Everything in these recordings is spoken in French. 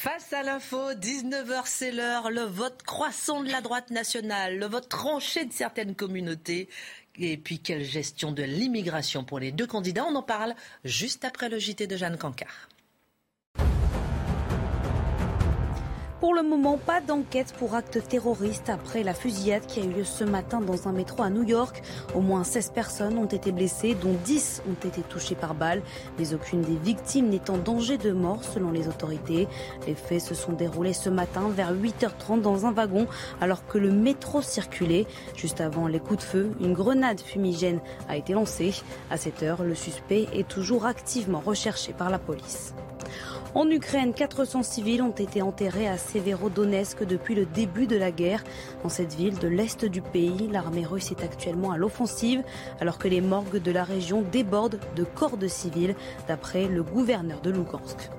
Face à l'info, 19h c'est l'heure, le vote croissant de la droite nationale, le vote tranché de certaines communautés. Et puis quelle gestion de l'immigration pour les deux candidats, on en parle juste après le JT de Jeanne Cancard. Pour le moment, pas d'enquête pour acte terroriste après la fusillade qui a eu lieu ce matin dans un métro à New York. Au moins 16 personnes ont été blessées, dont 10 ont été touchées par balle, mais aucune des victimes n'est en danger de mort selon les autorités. Les faits se sont déroulés ce matin vers 8h30 dans un wagon alors que le métro circulait. Juste avant les coups de feu, une grenade fumigène a été lancée. À cette heure, le suspect est toujours activement recherché par la police. En Ukraine, 400 civils ont été enterrés à Severodonetsk depuis le début de la guerre. Dans cette ville de l'est du pays, l'armée russe est actuellement à l'offensive alors que les morgues de la région débordent de corps de civils, d'après le gouverneur de Lugansk.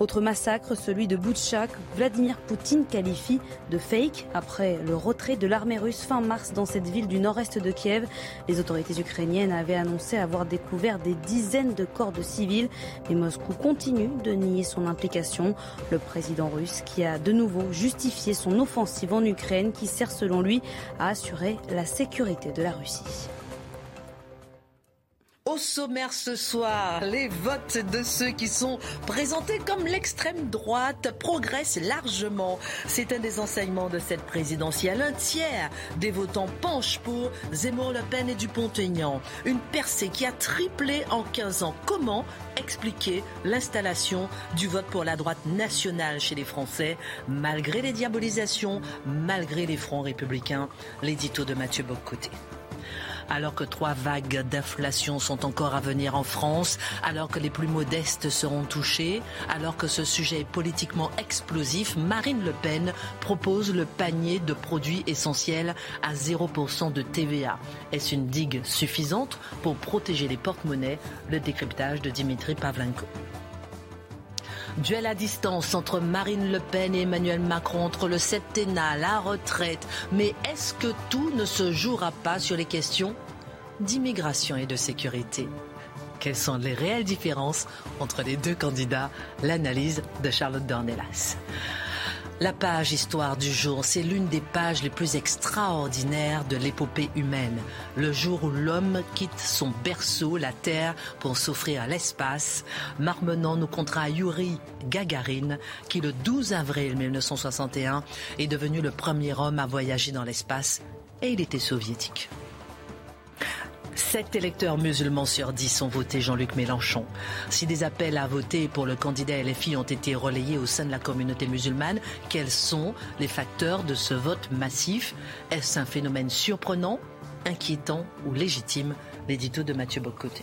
Autre massacre, celui de Boutchak, Vladimir Poutine qualifie de fake après le retrait de l'armée russe fin mars dans cette ville du nord-est de Kiev. Les autorités ukrainiennes avaient annoncé avoir découvert des dizaines de corps de civils, mais Moscou continue de nier son implication. Le président russe qui a de nouveau justifié son offensive en Ukraine qui sert selon lui à assurer la sécurité de la Russie. Au sommaire ce soir, les votes de ceux qui sont présentés comme l'extrême droite progressent largement. C'est un des enseignements de cette présidentielle. Un tiers des votants penchent pour Zemmour, Le Pen et Dupont-Aignan. Une percée qui a triplé en 15 ans. Comment expliquer l'installation du vote pour la droite nationale chez les Français, malgré les diabolisations, malgré les fronts républicains? L'édito de Mathieu Boccoté alors que trois vagues d'inflation sont encore à venir en France, alors que les plus modestes seront touchés, alors que ce sujet est politiquement explosif, Marine Le Pen propose le panier de produits essentiels à 0% de TVA. Est-ce une digue suffisante pour protéger les porte-monnaies? Le décryptage de Dimitri Pavlenko. Duel à distance entre Marine Le Pen et Emmanuel Macron, entre le septennat, la retraite. Mais est-ce que tout ne se jouera pas sur les questions d'immigration et de sécurité? Quelles sont les réelles différences entre les deux candidats? L'analyse de Charlotte Dornelas. La page Histoire du jour, c'est l'une des pages les plus extraordinaires de l'épopée humaine. Le jour où l'homme quitte son berceau, la Terre, pour s'offrir l'espace. Marmenant nous comptera Yuri Gagarin, qui le 12 avril 1961 est devenu le premier homme à voyager dans l'espace, et il était soviétique. Sept électeurs musulmans sur dix ont voté Jean-Luc Mélenchon. Si des appels à voter pour le candidat LFI ont été relayés au sein de la communauté musulmane, quels sont les facteurs de ce vote massif? Est-ce un phénomène surprenant, inquiétant ou légitime? L'édito de Mathieu Bocoté.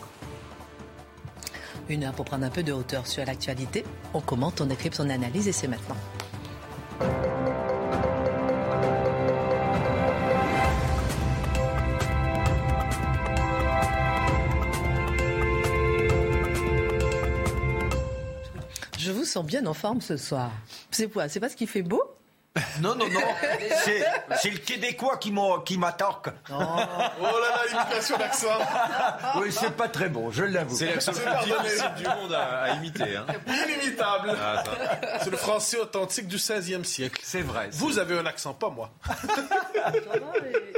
Une heure pour prendre un peu de hauteur sur l'actualité. On commente, on écrit son analyse et c'est maintenant. Sens bien en forme ce soir. C'est quoi? C'est parce qu'il fait beau? Non, non, non. C'est le Québécois qui m'attaque. Oh. oh là là, imitation d'accent. Oui, c'est pas très bon, je l'avoue. C'est l'accent le du monde à, à imiter. Hein. Inimitable. Ah, c'est le français authentique du XVIe siècle. C'est vrai. Vous avez un accent, pas moi.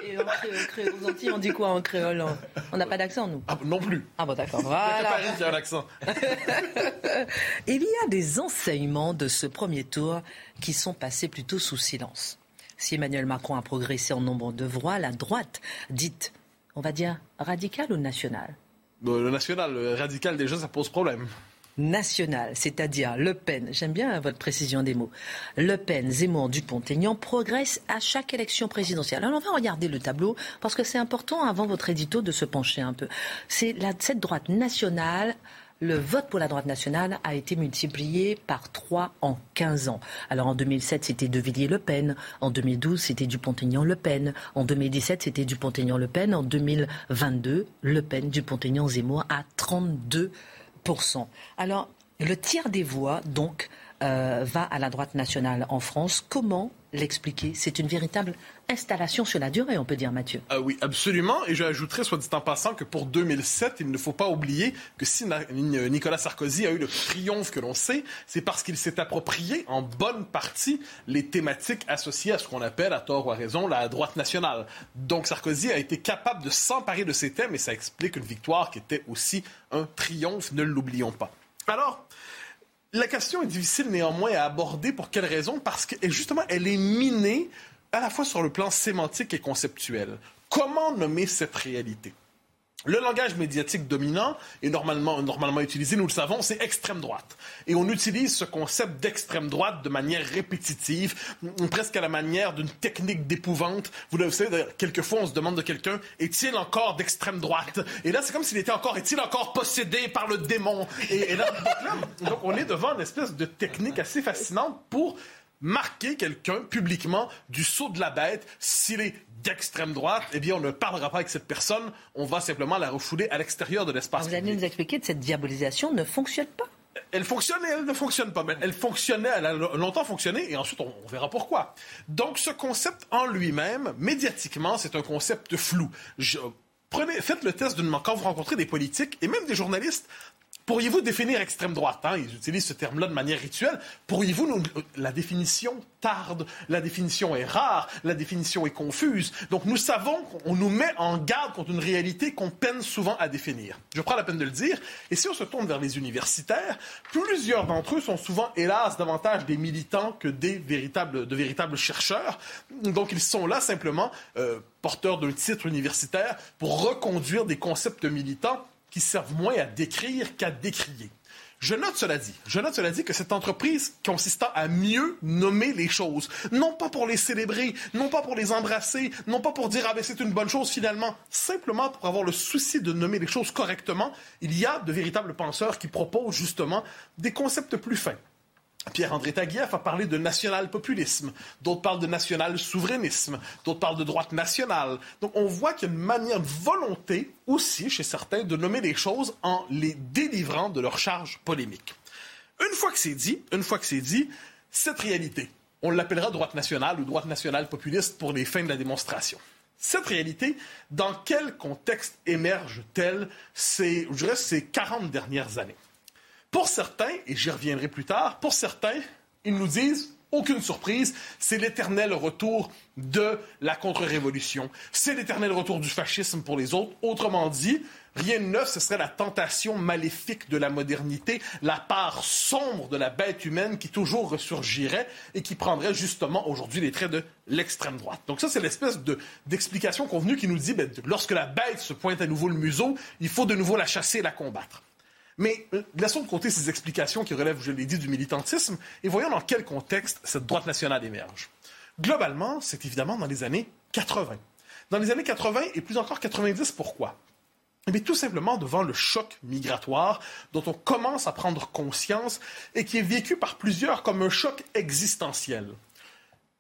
et, en créole, aux Antilles, on dit quoi en créole On n'a pas d'accent, nous? Ah, Non plus. Ah bon, d'accord. Voilà. Paris qui a un accent. Il y a des enseignements de ce premier tour qui sont passés plutôt sous silence. Si Emmanuel Macron a progressé en nombre de voix, la droite, dite, on va dire, radicale ou nationale? Le national, le radical, déjà, ça pose problème nationale, c'est-à-dire Le Pen, j'aime bien votre précision des mots, Le Pen, Zemmour, Dupont-Aignan progressent à chaque élection présidentielle. Alors on va regarder le tableau parce que c'est important avant votre édito de se pencher un peu. C'est cette droite nationale le vote pour la droite nationale a été multiplié par 3 en 15 ans. Alors en 2007, c'était De Villiers-Le Pen. En 2012, c'était Dupont-Aignan-Le Pen. En 2017, c'était Dupont-Aignan-Le Pen. En 2022, Le Pen, Dupont-Aignan-Zemmour à 32% Alors, le tiers des voix, donc, euh, va à la droite nationale en France. Comment l'expliquer C'est une véritable installation sur la durée, on peut dire, Mathieu. Ah oui, absolument. Et j'ajouterais, soit dit en passant, que pour 2007, il ne faut pas oublier que si Nicolas Sarkozy a eu le triomphe que l'on sait, c'est parce qu'il s'est approprié en bonne partie les thématiques associées à ce qu'on appelle, à tort ou à raison, la droite nationale. Donc Sarkozy a été capable de s'emparer de ces thèmes et ça explique une victoire qui était aussi un triomphe, ne l'oublions pas. Alors, la question est difficile néanmoins à aborder. Pour quelle raison? Parce que justement, elle est minée à la fois sur le plan sémantique et conceptuel. Comment nommer cette réalité? Le langage médiatique dominant et normalement, normalement utilisé, nous le savons, c'est extrême droite. Et on utilise ce concept d'extrême droite de manière répétitive, presque à la manière d'une technique d'épouvante. Vous le savez, quelquefois, on se demande de quelqu'un, est-il encore d'extrême droite? Et là, c'est comme s'il était encore, est-il encore possédé par le démon? Et, là, donc, on est devant une espèce de technique assez fascinante pour marquer quelqu'un publiquement du saut de la bête s'il est d'extrême droite, eh bien, on ne parlera pas avec cette personne, on va simplement la refouler à l'extérieur de l'espace Vous allez nous expliquer que cette diabolisation ne fonctionne pas elle fonctionne et elle ne fonctionne pas. Mais elle fonctionnait, elle a longtemps fonctionné et ensuite on, verra pourquoi. Donc ce concept en lui-même, médiatiquement, c'est un concept flou. prenez, faites le test d'une quand vous rencontrez des politiques et même des journalistes, Pourriez-vous définir extrême droite hein? Ils utilisent ce terme-là de manière rituelle. Pourriez-vous nous... La définition tarde, la définition est rare, la définition est confuse. Donc nous savons qu'on nous met en garde contre une réalité qu'on peine souvent à définir. Je prends la peine de le dire. Et si on se tourne vers les universitaires, plusieurs d'entre eux sont souvent, hélas, davantage des militants que des véritables, de véritables chercheurs. Donc ils sont là simplement euh, porteurs d'un titre universitaire pour reconduire des concepts militants qui servent moins à décrire qu'à décrier. Je note cela dit. Je note cela dit que cette entreprise consistant à mieux nommer les choses, non pas pour les célébrer, non pas pour les embrasser, non pas pour dire ah ben c'est une bonne chose finalement, simplement pour avoir le souci de nommer les choses correctement, il y a de véritables penseurs qui proposent justement des concepts plus fins. Pierre-André Taguieff a parlé de national-populisme, d'autres parlent de national-souverainisme, d'autres parlent de droite nationale. Donc on voit qu'il y a une manière, de volonté aussi chez certains de nommer les choses en les délivrant de leur charge polémique. Une fois que c'est dit, une fois que c'est dit, cette réalité, on l'appellera droite nationale ou droite nationale populiste pour les fins de la démonstration. Cette réalité, dans quel contexte émerge-t-elle ces, ces 40 dernières années? Pour certains, et j'y reviendrai plus tard, pour certains, ils nous disent aucune surprise, c'est l'éternel retour de la contre-révolution. C'est l'éternel retour du fascisme pour les autres. Autrement dit, rien de neuf, ce serait la tentation maléfique de la modernité, la part sombre de la bête humaine qui toujours ressurgirait et qui prendrait justement aujourd'hui les traits de l'extrême droite. Donc ça, c'est l'espèce d'explication convenue qui nous dit, ben, lorsque la bête se pointe à nouveau le museau, il faut de nouveau la chasser et la combattre. Mais euh, laissons de côté ces explications qui relèvent, je l'ai dit, du militantisme et voyons dans quel contexte cette droite nationale émerge. Globalement, c'est évidemment dans les années 80. Dans les années 80 et plus encore 90, pourquoi? Eh bien, tout simplement devant le choc migratoire dont on commence à prendre conscience et qui est vécu par plusieurs comme un choc existentiel.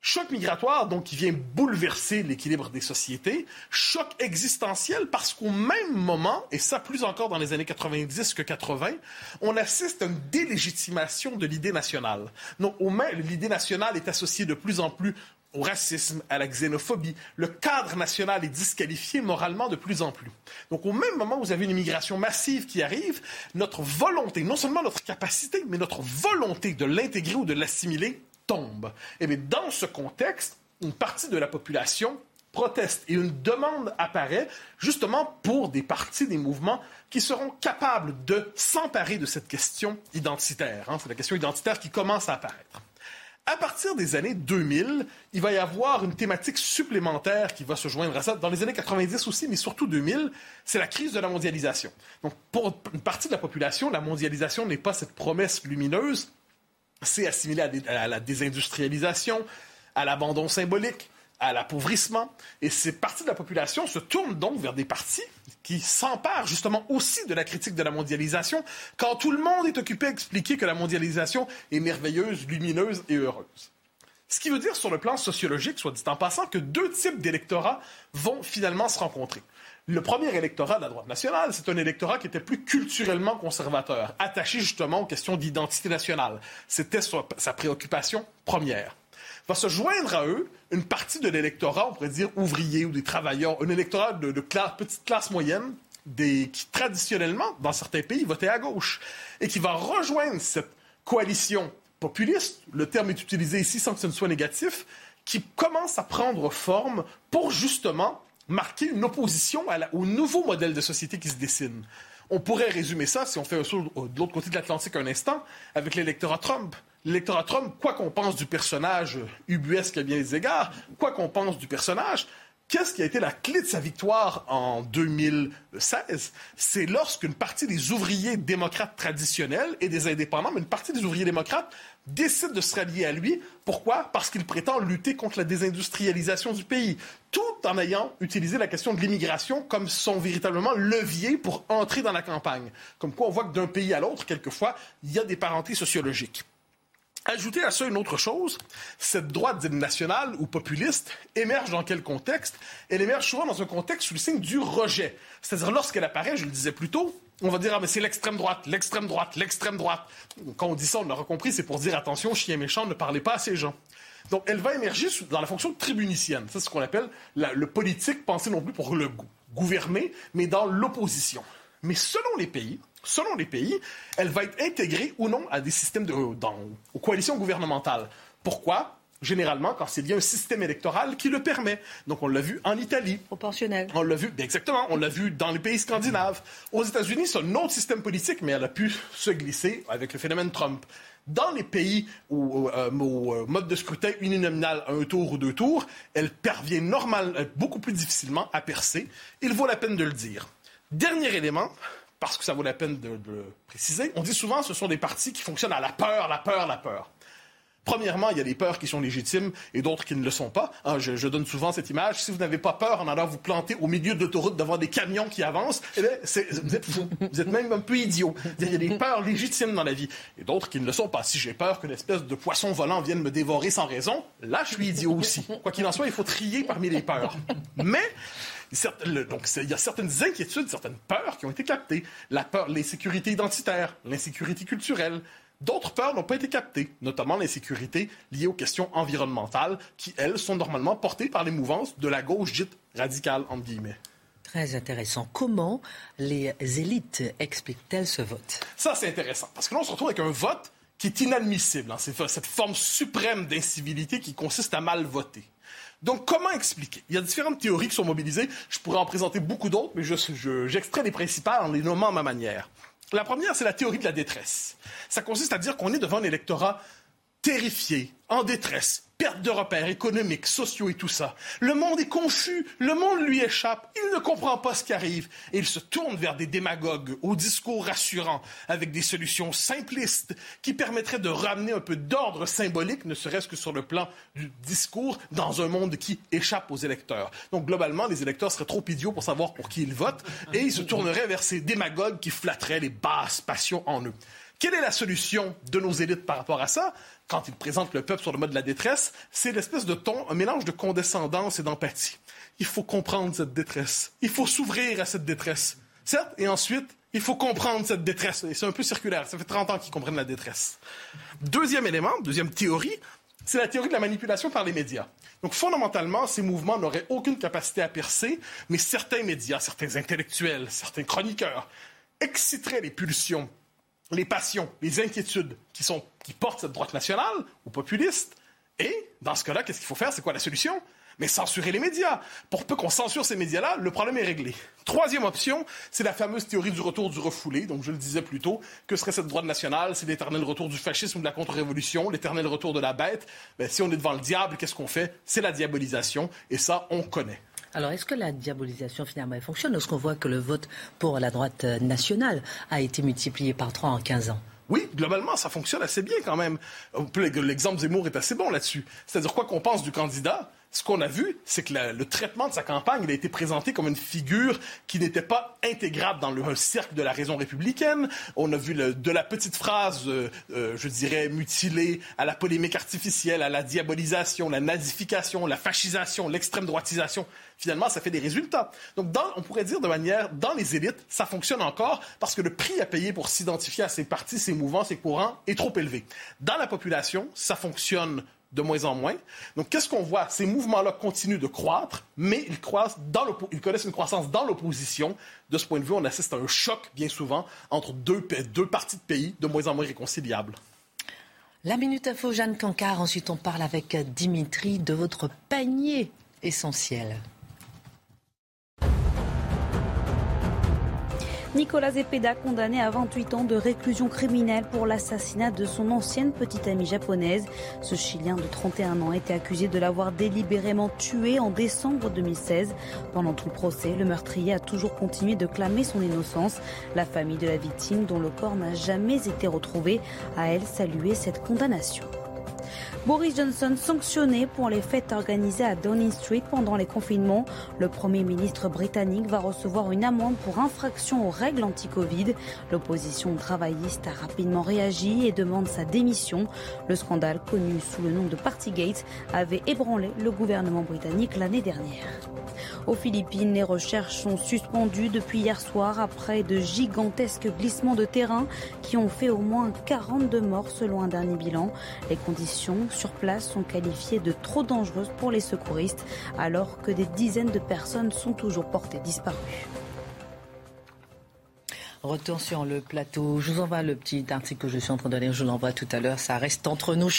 Choc migratoire, donc, qui vient bouleverser l'équilibre des sociétés. Choc existentiel parce qu'au même moment, et ça plus encore dans les années 90 que 80, on assiste à une délégitimation de l'idée nationale. Donc, au même, l'idée nationale est associée de plus en plus au racisme, à la xénophobie. Le cadre national est disqualifié moralement de plus en plus. Donc, au même moment où vous avez une immigration massive qui arrive, notre volonté, non seulement notre capacité, mais notre volonté de l'intégrer ou de l'assimiler tombe. Et eh bien, dans ce contexte, une partie de la population proteste et une demande apparaît justement pour des partis, des mouvements qui seront capables de s'emparer de cette question identitaire. Hein. C'est la question identitaire qui commence à apparaître. À partir des années 2000, il va y avoir une thématique supplémentaire qui va se joindre à ça. Dans les années 90 aussi, mais surtout 2000, c'est la crise de la mondialisation. Donc, pour une partie de la population, la mondialisation n'est pas cette promesse lumineuse, c'est assimilé à, la désindustrialisation, à l'abandon symbolique, à l'appauvrissement. Et ces parties de la population se tournent donc vers des partis qui s'emparent justement aussi de la critique de la mondialisation, quand tout le monde est occupé à expliquer que la mondialisation est merveilleuse, lumineuse et heureuse. Ce qui veut dire sur le plan sociologique, soit dit en passant, que deux types d'électorats vont finalement se rencontrer. Le premier électorat de la droite nationale, c'est un électorat qui était plus culturellement conservateur, attaché justement aux questions d'identité nationale. C'était sa préoccupation première va se joindre à eux une partie de l'électorat, on pourrait dire ouvrier ou des travailleurs, un électorat de, petite classe moyenne, qui traditionnellement, dans certains pays, votait à gauche, et qui va rejoindre cette coalition populiste, le terme est utilisé ici sans que ce ne soit négatif, qui commence à prendre forme pour justement marquer une opposition au nouveau modèle de société qui se dessine. On pourrait résumer ça, si on fait un saut de l'autre côté de l'Atlantique un instant, avec l'électorat Trump l'électorat Trump, quoi qu'on pense du personnage ubuesque à bien des égards, quoi qu'on pense du personnage, Qu'est-ce qui a été la clé de sa victoire en 2016? C'est lorsqu'une partie des ouvriers démocrates traditionnels et des indépendants, mais une partie des ouvriers démocrates décide de se rallier à lui. Pourquoi? Parce qu'il prétend lutter contre la désindustrialisation du pays, tout en ayant utilisé la question de l'immigration comme son véritablement levier pour entrer dans la campagne. Comme quoi, on voit que d'un pays à l'autre, quelquefois, il y a des parentés sociologiques. Ajouter à ça une autre chose, cette droite nationale ou populiste émerge dans quel contexte? Elle émerge souvent dans un contexte sous le signe du rejet. C'est-à-dire lorsqu'elle apparaît, je le disais plus tôt, on va dire ah mais c'est l'extrême droite, l'extrême droite, l'extrême droite. Quand on dit ça, on l'aura compris, c'est pour dire attention, chien méchant, ne parlez pas à ces gens. Donc elle va émerger dans la fonction tribunicienne. C'est ce qu'on appelle le politique pensé non plus pour le gouverner, mais dans l'opposition. Mais selon les pays, selon les pays, elle va être intégrée ou non à des systèmes de, aux coalitions gouvernementales. Pourquoi? Généralement, quand c'est à un système électoral qui le permet. Donc, on l'a vu en Italie. Proportionnel. On l'a vu, ben, exactement. On l'a vu dans les pays scandinaves. Aux États-Unis, c'est un autre système politique, mais elle a pu se glisser avec le phénomène Trump. Dans les pays où, euh, au euh, mode de scrutin uninominal, un tour ou deux tours, elle parvient normal, euh, beaucoup plus difficilement à percer. Il vaut la peine de le dire. Dernier élément, parce que ça vaut la peine de, le préciser, on dit souvent que ce sont des partis qui fonctionnent à la peur, la peur, la peur. Premièrement, il y a des peurs qui sont légitimes et d'autres qui ne le sont pas. Hein, je, donne souvent cette image. Si vous n'avez pas peur en allant vous planter au milieu de l'autoroute devant des camions qui avancent, eh vous êtes. Vous êtes même un peu idiot. Il y a des peurs légitimes dans la vie et d'autres qui ne le sont pas. Si j'ai peur que l'espèce de poisson volant vienne me dévorer sans raison, là, je suis idiot aussi. Quoi qu'il en soit, il faut trier parmi les peurs. Mais il y a certaines inquiétudes, certaines peurs qui ont été captées. La peur, l'insécurité identitaire, l'insécurité culturelle. D'autres peurs n'ont pas été captées, notamment l'insécurité liée aux questions environnementales, qui, elles, sont normalement portées par les mouvances de la gauche dite radicale, entre guillemets. Très intéressant. Comment les élites expliquent-elles ce vote? Ça, c'est intéressant, parce que là, on se retrouve avec un vote qui est inadmissible. Hein. C'est cette forme suprême d'incivilité qui consiste à mal voter. Donc, comment expliquer? Il y a différentes théories qui sont mobilisées. Je pourrais en présenter beaucoup d'autres, mais j'extrais les principales en les nommant à ma manière. La première, c'est la théorie de la détresse. Ça consiste à dire qu'on est devant un électorat terrifié, en détresse, perte de repères économiques, sociaux et tout ça. Le monde est confus, le monde lui échappe, il ne comprend pas ce qui arrive et il se tourne vers des démagogues au discours rassurant avec des solutions simplistes qui permettraient de ramener un peu d'ordre symbolique, ne serait-ce que sur le plan du discours, dans un monde qui échappe aux électeurs. Donc globalement, les électeurs seraient trop idiots pour savoir pour qui ils votent et ils se tourneraient vers ces démagogues qui flatteraient les basses passions en eux. Quelle est la solution de nos élites par rapport à ça? Quand ils présentent le peuple sur le mode de la détresse, c'est l'espèce de ton, un mélange de condescendance et d'empathie. Il faut comprendre cette détresse. Il faut s'ouvrir à cette détresse. Certes, et ensuite, il faut comprendre cette détresse. Et c'est un peu circulaire. Ça fait 30 ans qu'ils comprennent la détresse. Deuxième élément, deuxième théorie, c'est la théorie de la manipulation par les médias. Donc, fondamentalement, ces mouvements n'auraient aucune capacité à percer, mais certains médias, certains intellectuels, certains chroniqueurs exciteraient les pulsions les passions, les inquiétudes qui, sont, qui portent cette droite nationale ou populiste. Et dans ce cas-là, qu'est-ce qu'il faut faire? C'est quoi la solution? Mais censurer les médias. Pour peu qu'on censure ces médias-là, le problème est réglé. Troisième option, c'est la fameuse théorie du retour du refoulé. Donc, je le disais plus tôt, que serait cette droite nationale? C'est l'éternel retour du fascisme ou de la contre-révolution, l'éternel retour de la bête? Ben, si on est devant le diable, qu'est-ce qu'on fait? C'est la diabolisation. Et ça, on connaît. Alors, est-ce que la diabolisation, finalement, fonctionne Est-ce qu'on voit que le vote pour la droite nationale a été multiplié par trois en 15 ans? Oui, globalement, ça fonctionne assez bien quand même. L'exemple Zemmour est assez bon là-dessus. C'est-à-dire quoi qu'on pense du candidat, ce qu'on a vu, c'est que le, traitement de sa campagne, il a été présenté comme une figure qui n'était pas intégrable dans le cercle de la raison républicaine. On a vu de la petite phrase, euh, euh, je dirais, mutilée, à la polémique artificielle, à la diabolisation, la nazification, la fascisation, l'extrême droitisation. Finalement, ça fait des résultats. Donc, on pourrait dire de manière, dans les élites, ça fonctionne encore parce que le prix à payer pour s'identifier à ces partis, ces mouvements, ces courants est trop élevé. Dans la population, ça fonctionne de moins en moins. Donc, qu'est-ce qu'on voit? Ces mouvements-là continuent de croître, mais ils, croissent dans ils connaissent une croissance dans l'opposition. De ce point de vue, on assiste à un choc, bien souvent, entre deux, deux parties de pays de moins en moins réconciliables. La Minute Info, Jeanne Cancard. Ensuite, on parle avec Dimitri de votre panier essentiel. Nicolas Zepeda, condamné à 28 ans de réclusion criminelle pour l'assassinat de son ancienne petite amie japonaise. Ce Chilien de 31 ans était accusé de l'avoir délibérément tué en décembre 2016. Pendant tout le procès, le meurtrier a toujours continué de clamer son innocence. La famille de la victime, dont le corps n'a jamais été retrouvé, a elle salué cette condamnation. Boris Johnson sanctionné pour les fêtes organisées à Downing Street pendant les confinements. Le Premier ministre britannique va recevoir une amende pour infraction aux règles anti-Covid. L'opposition travailliste a rapidement réagi et demande sa démission. Le scandale, connu sous le nom de Partygate, avait ébranlé le gouvernement britannique l'année dernière. Aux Philippines, les recherches sont suspendues depuis hier soir après de gigantesques glissements de terrain qui ont fait au moins 42 morts selon un dernier bilan. Les conditions sur place sont qualifiées de trop dangereuses pour les secouristes alors que des dizaines de personnes sont toujours portées disparues. Retour sur le plateau. Je vous envoie le petit article que je suis en train de lire. Je l'envoie tout à l'heure. Ça reste entre nous.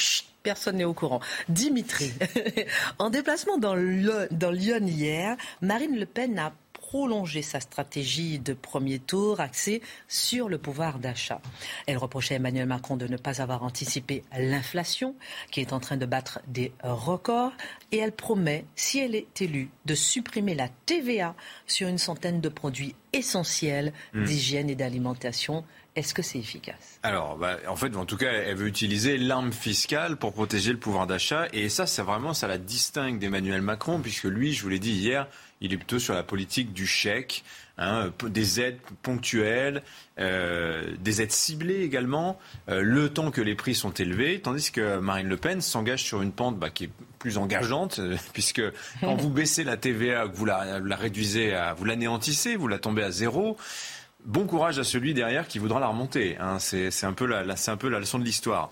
personne n'est au courant. Dimitri, en déplacement dans, Lyon hier, Marine Le Pen a prolonger sa stratégie de premier tour axée sur le pouvoir d'achat. Elle reprochait à Emmanuel Macron de ne pas avoir anticipé l'inflation qui est en train de battre des records et elle promet, si elle est élue, de supprimer la TVA sur une centaine de produits essentiels hmm. d'hygiène et d'alimentation. Est-ce que c'est efficace? Alors, bah, en fait, en tout cas, elle veut utiliser l'arme fiscale pour protéger le pouvoir d'achat. Et ça, c'est vraiment, ça la distingue d'Emmanuel Macron, puisque lui, je vous l'ai dit hier, il est plutôt sur la politique du chèque, hein, des aides ponctuelles, euh, des aides ciblées également, euh, le temps que les prix sont élevés, tandis que Marine Le Pen s'engage sur une pente bah, qui est plus engageante, euh, puisque quand vous baissez la TVA, vous la, réduisez, à, vous l'anéantissez, vous la tombez à zéro. Bon courage à celui derrière qui voudra la remonter. Hein. c'est un peu la leçon de l'histoire.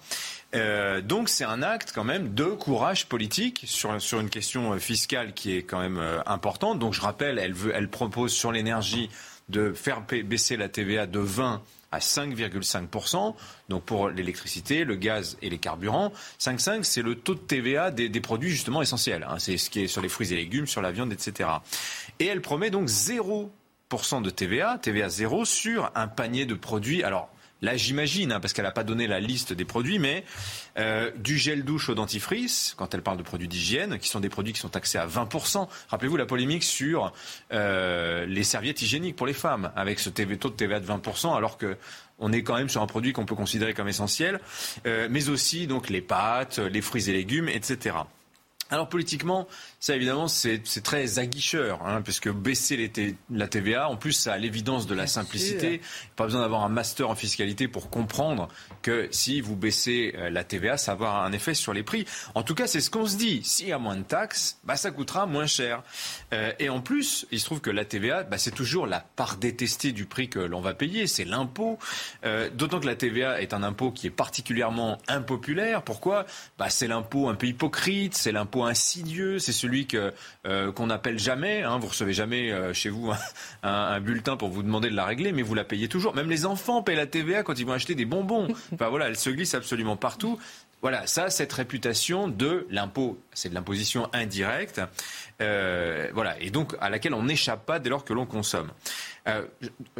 Euh, donc c'est un acte quand même de courage politique sur, sur une question euh, fiscale qui est quand même euh, importante. Donc je rappelle, elle, veut, elle propose sur l'énergie de faire baisser la TVA de 20 à 5,5%, donc pour l'électricité, le gaz et les carburants. 5,5, c'est le taux de TVA des, produits justement essentiels. Hein. C'est ce qui est sur les fruits et légumes, sur la viande, etc. Et elle promet donc 0% de TVA, TVA 0, sur un panier de produits. Alors, Là, j'imagine, hein, parce qu'elle n'a pas donné la liste des produits, mais euh, du gel douche au dentifrice, quand elle parle de produits d'hygiène, qui sont des produits qui sont taxés à 20%. Rappelez-vous la polémique sur euh, les serviettes hygiéniques pour les femmes, avec ce taux de TVA de 20%, alors que on est quand même sur un produit qu'on peut considérer comme essentiel, euh, mais aussi donc les pâtes, les fruits et légumes, etc. Alors politiquement, ça évidemment c'est très aguicheur, hein, puisque baisser les la TVA, en plus ça a l'évidence de la simplicité. Pas besoin d'avoir un master en fiscalité pour comprendre que si vous baissez euh, la TVA, ça va avoir un effet sur les prix. En tout cas, c'est ce qu'on se dit. S'il y a moins de taxes, bah, ça coûtera moins cher. Euh, et en plus, il se trouve que la TVA, bah, c'est toujours la part détestée du prix que l'on va payer, c'est l'impôt. Euh, d'autant que la TVA est un impôt qui est particulièrement impopulaire. Pourquoi? Bah, C'est l'impôt un peu hypocrite, c'est l'impôt insidieux, c'est celui que qu'on n'appelle jamais. Hein. Vous recevez jamais chez vous un, un bulletin pour vous demander de la régler, mais vous la payez toujours. Même les enfants payent la TVA quand ils vont acheter des bonbons. Enfin voilà, elle se glisse absolument partout. Voilà, ça, cette réputation de l'impôt, c'est de l'imposition indirecte, euh, voilà, et donc à laquelle on n'échappe pas dès lors que l'on consomme. Euh,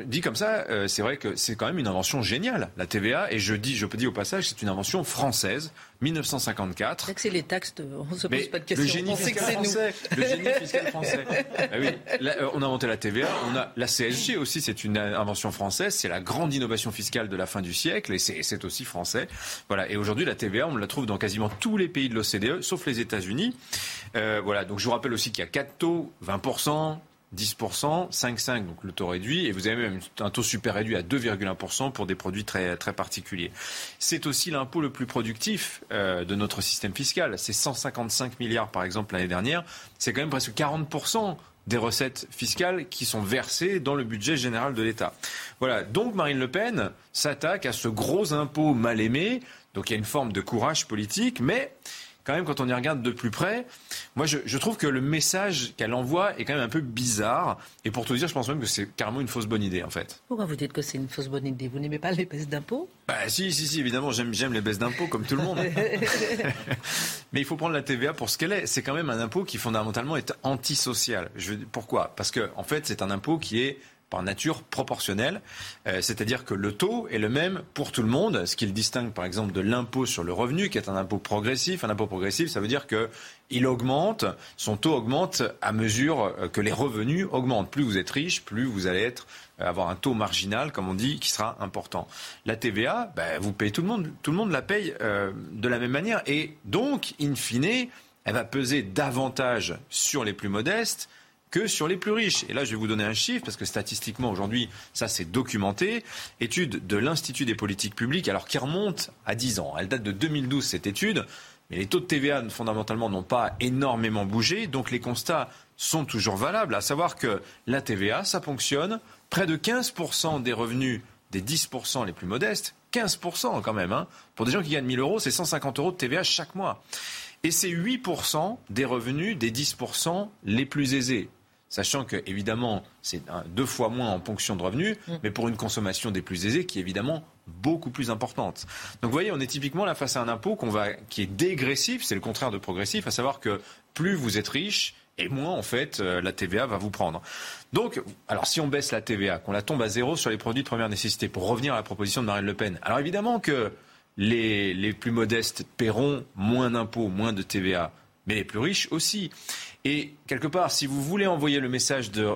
dit comme ça, euh, c'est vrai que c'est quand même une invention géniale, la TVA, et je dis, je peux dire au passage, c'est une invention française, 1954. C'est que c'est les taxes, on se pose pas de questions. Le génie fiscal français. Le génie fiscal français. Ah oui, euh, on a inventé la TVA, on a la CSG aussi, c'est une invention française, c'est la grande innovation fiscale de la fin du siècle, et c'est aussi français. Voilà, et aujourd'hui la TVA, on la trouve dans quasiment tous les pays de l'OCDE, sauf les États-Unis. Euh, voilà, donc je vous rappelle aussi qu'il y a quatre taux, 20%, 10%, 5,5 donc le taux réduit, et vous avez même un taux super réduit à 2,1% pour des produits très, très particuliers. C'est aussi l'impôt le plus productif euh, de notre système fiscal. C'est 155 milliards par exemple l'année dernière. C'est quand même presque 40% des recettes fiscales qui sont versées dans le budget général de l'État. Voilà, donc Marine Le Pen s'attaque à ce gros impôt mal aimé. Donc il y a une forme de courage politique, mais quand même, quand on y regarde de plus près, moi, je, trouve que le message qu'elle envoie est quand même un peu bizarre. Et pour tout dire, je pense même que c'est carrément une fausse bonne idée, en fait. Pourquoi vous dites que c'est une fausse bonne idée? Vous n'aimez pas les baisses d'impôts? Bah, si, si, si, évidemment, j'aime, j'aime les baisses d'impôts, comme tout le monde. Mais il faut prendre la TVA pour ce qu'elle est. C'est quand même un impôt qui, fondamentalement, est antisocial. Je, pourquoi? Parce que, en fait, c'est un impôt qui est par nature proportionnelle, euh, c'est-à-dire que le taux est le même pour tout le monde, ce qui le distingue par exemple de l'impôt sur le revenu, qui est un impôt progressif. Un impôt progressif, ça veut dire que il augmente, son taux augmente à mesure euh, que les revenus augmentent. Plus vous êtes riche, plus vous allez être euh, avoir un taux marginal, comme on dit, qui sera important. La TVA, ben, vous payez tout le monde, tout le monde la paye de la même manière, et donc, in fine, elle va peser davantage sur les plus modestes que sur les plus riches. Et là, je vais vous donner un chiffre, parce que statistiquement, aujourd'hui, ça c'est documenté. Étude de l'Institut des politiques publiques, alors qui remonte à 10 ans. Elle date de 2012, cette étude. Mais les taux de TVA, fondamentalement, n'ont pas énormément bougé. Donc les constats sont toujours valables, à savoir que la TVA, ça fonctionne. Près de 15% des revenus des 10% les plus modestes, 15% quand même, hein. pour des gens qui gagnent 1000 euros, c'est 150 euros de TVA chaque mois. Et c'est 8% des revenus des 10% les plus aisés sachant que évidemment c'est deux fois moins en ponction de revenus, mm. mais pour une consommation des plus aisés qui est évidemment beaucoup plus importante. Donc vous voyez, on est typiquement là face à un impôt qu'on va, qui est dégressif, c'est le contraire de progressif, à savoir que plus vous êtes riche, et moins en fait euh, la TVA va vous prendre. Donc, alors si on baisse la TVA, qu'on la tombe à zéro sur les produits de première nécessité, pour revenir à la proposition de Marine Le Pen, alors évidemment que les, les plus modestes paieront moins d'impôts, moins de TVA, mais les plus riches aussi. Et quelque part, si vous voulez envoyer le message de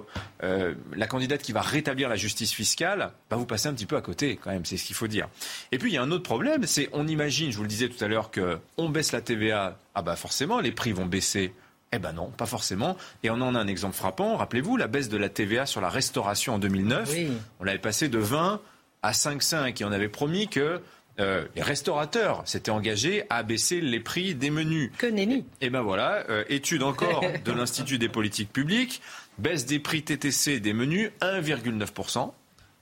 euh, la candidate qui va rétablir la justice fiscale, bah vous passez un petit peu à côté quand même, c'est ce qu'il faut dire. Et puis il y a un autre problème, c'est on imagine, je vous le disais tout à l'heure, qu'on baisse la TVA, ah bah forcément les prix vont baisser. Eh ben non, pas forcément. Et on en a un exemple frappant. Rappelez-vous la baisse de la TVA sur la restauration en 2009. On l'avait passé de 20 à 5,5 et on avait promis que euh, les restaurateurs s'étaient engagés à baisser les prix des menus. Que nenni. Et ben voilà, euh, étude encore de l'Institut des politiques publiques, baisse des prix TTC des menus 1,9%.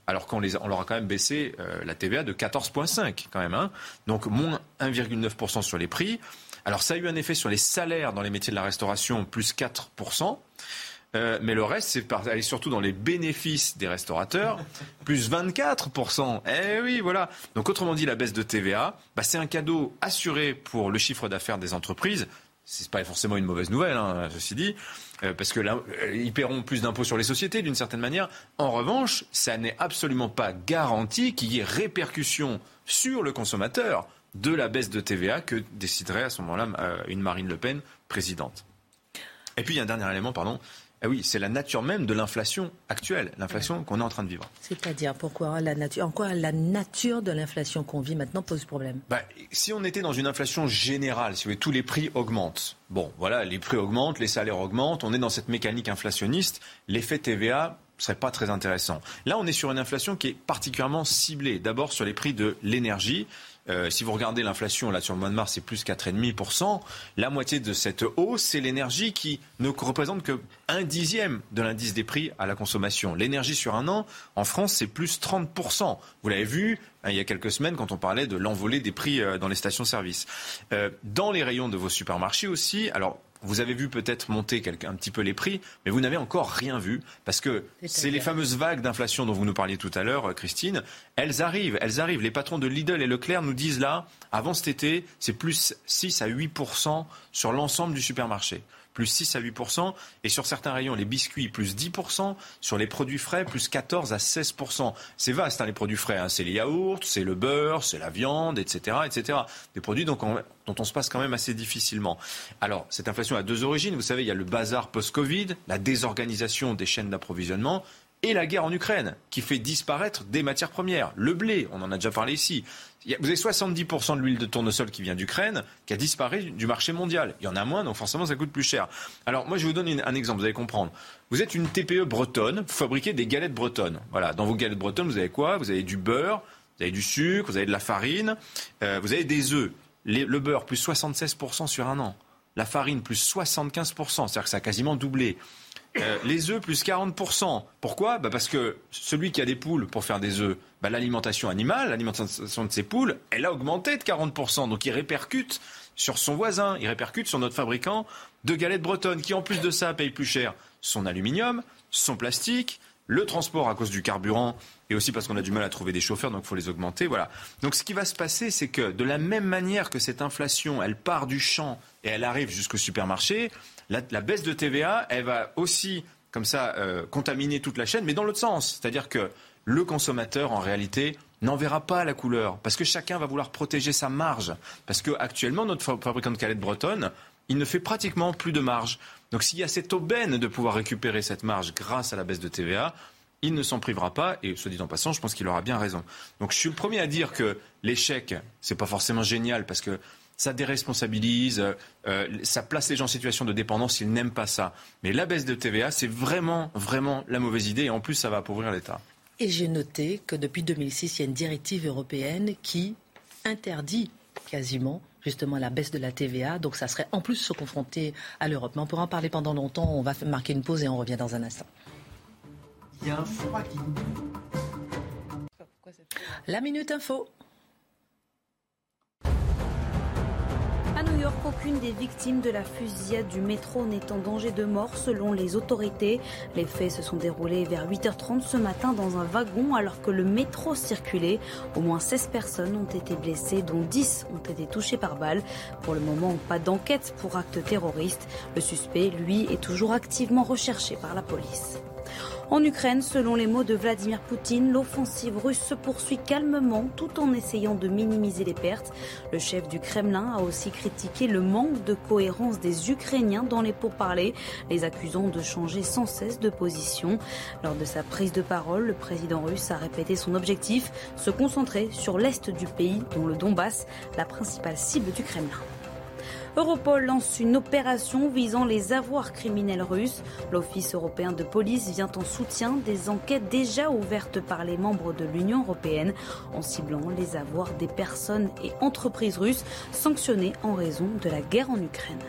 Alors qu'on on leur a quand même baissé euh, la TVA de 14,5 quand même. Hein. Donc moins 1,9% sur les prix. Alors ça a eu un effet sur les salaires dans les métiers de la restauration, plus 4%. Euh, mais le reste, c'est aller surtout dans les bénéfices des restaurateurs, plus 24%. Eh oui, voilà. Donc autrement dit, la baisse de TVA, bah, c'est un cadeau assuré pour le chiffre d'affaires des entreprises. C'est pas forcément une mauvaise nouvelle, hein, ceci dit, euh, parce que là, euh, ils paieront plus d'impôts sur les sociétés d'une certaine manière. En revanche, ça n'est absolument pas garanti qu'il y ait répercussion sur le consommateur de la baisse de TVA que déciderait à ce moment-là une Marine Le Pen présidente. Et puis il y a un dernier élément, pardon, ah oui, c'est la nature même de l'inflation actuelle, l'inflation qu'on est en train de vivre. C'est-à-dire, pourquoi la nature, en quoi la nature de l'inflation qu'on vit maintenant pose problème? Bah, Si on était dans une inflation générale, si vous voulez, tous les prix augmentent. Bon, voilà, les prix augmentent, les salaires augmentent, on est dans cette mécanique inflationniste. L'effet TVA serait pas très intéressant. Là, on est sur une inflation qui est particulièrement ciblée. D'abord sur les prix de l'énergie. Euh, si vous regardez l'inflation là sur le mois de mars, c'est plus 4,5%. La moitié de cette hausse, c'est l'énergie qui ne représente que un dixième de l'indice des prix à la consommation. L'énergie sur un an, en France, c'est plus 30%. Vous l'avez vu hein, il y a quelques semaines quand on parlait de l'envolée des prix euh, dans les stations-service. Euh, dans les rayons de vos supermarchés aussi, alors vous avez vu peut-être monter un petit peu les prix, mais vous n'avez encore rien vu parce que c'est les fameuses vagues d'inflation dont vous nous parliez tout à l'heure, euh, Christine. Elles arrivent, elles arrivent. Les patrons de Lidl et Leclerc nous disent là, avant cet été, c'est plus 6 à 8 sur l'ensemble du supermarché plus 6 à 8% et sur certains rayons, les biscuits, plus 10% sur les produits frais, plus 14 à 16 C'est vaste, hein, les produits frais. Hein. C'est les yaourts, c'est le beurre, c'est la viande, etc., etc. Des produits dont on se passe quand même assez difficilement. Alors, cette inflation a deux origines. Vous savez, il y a le bazar post-Covid, la désorganisation des chaînes d'approvisionnement, et la guerre en Ukraine, qui fait disparaître des matières premières. Le blé, on en a déjà parlé ici. Vous avez 70% de l'huile de tournesol qui vient d'Ukraine, qui a disparu du marché mondial. Il y en a moins, donc forcément ça coûte plus cher. Alors moi je vous donne un exemple, vous allez comprendre. Vous êtes une TPE bretonne, vous fabriquez des galettes bretonnes. Voilà, dans vos galettes bretonnes, vous avez quoi? Vous avez du beurre, vous avez du sucre, vous avez de la farine, euh, vous avez des œufs. le beurre plus 76% sur un an. La farine plus 75%, c'est-à-dire que ça a quasiment doublé. Euh, les œufs plus 40%. Pourquoi? Bah Parce que celui qui a des poules pour faire des œufs, bah l'alimentation animale, l'alimentation de ses poules, elle a augmenté de 40%. Donc il répercute sur son voisin, il répercute sur notre fabricant de galettes bretonnes, qui en plus de ça paye plus cher son aluminium, son plastique, le transport à cause du carburant et aussi parce qu'on a du mal à trouver des chauffeurs, donc il faut les augmenter. Voilà. Donc ce qui va se passer, c'est que de la même manière que cette inflation, elle part du champ et elle arrive jusqu'au supermarché, la, baisse de TVA, elle va aussi, comme ça, euh, contaminer toute la chaîne, mais dans l'autre sens. C'est-à-dire que le consommateur, en réalité, n'en verra pas la couleur, parce que chacun va vouloir protéger sa marge. Parce qu'actuellement, notre fabricant de calettes bretonne, il ne fait pratiquement plus de marge. Donc s'il y a cette aubaine de pouvoir récupérer cette marge grâce à la baisse de TVA, il ne s'en privera pas. Et soit dit en passant, je pense qu'il aura bien raison. Donc je suis le premier à dire que l'échec, c'est pas forcément génial parce que ça déresponsabilise, euh, ça place les gens en situation de dépendance s'ils n'aiment pas ça. Mais la baisse de TVA, c'est vraiment, vraiment la mauvaise idée et en plus, ça va appauvrir l'État. Et j'ai noté que depuis 2006, il y a une directive européenne qui interdit quasiment justement la baisse de la TVA. Donc ça serait en plus se confronter à l'Europe. Mais on pourra en parler pendant longtemps. On va marquer une pause et on revient dans un instant. Il y a un qui... La Minute Info. New York, aucune des victimes de la fusillade du métro n'est en danger de mort selon les autorités. Les faits se sont déroulés vers 8h30 ce matin dans un wagon alors que le métro circulait. Au moins 16 personnes ont été blessées, dont 10 ont été touchées par balle. Pour le moment, pas d'enquête pour acte terroriste. Le suspect, lui, est toujours activement recherché par la police. En Ukraine, selon les mots de Vladimir Poutine, l'offensive russe se poursuit calmement tout en essayant de minimiser les pertes. Le chef du Kremlin a aussi critiqué le manque de cohérence des Ukrainiens dans les pourparlers, les accusant de changer sans cesse de position. Lors de sa prise de parole, le président russe a répété son objectif, se concentrer sur l'est du pays, dont le Donbass, la principale cible du Kremlin. Europol lance une opération visant les avoirs criminels russes. L'Office européen de police vient en soutien des enquêtes déjà ouvertes par les membres de l'Union européenne en ciblant les avoirs des personnes et entreprises russes sanctionnées en raison de la guerre en Ukraine.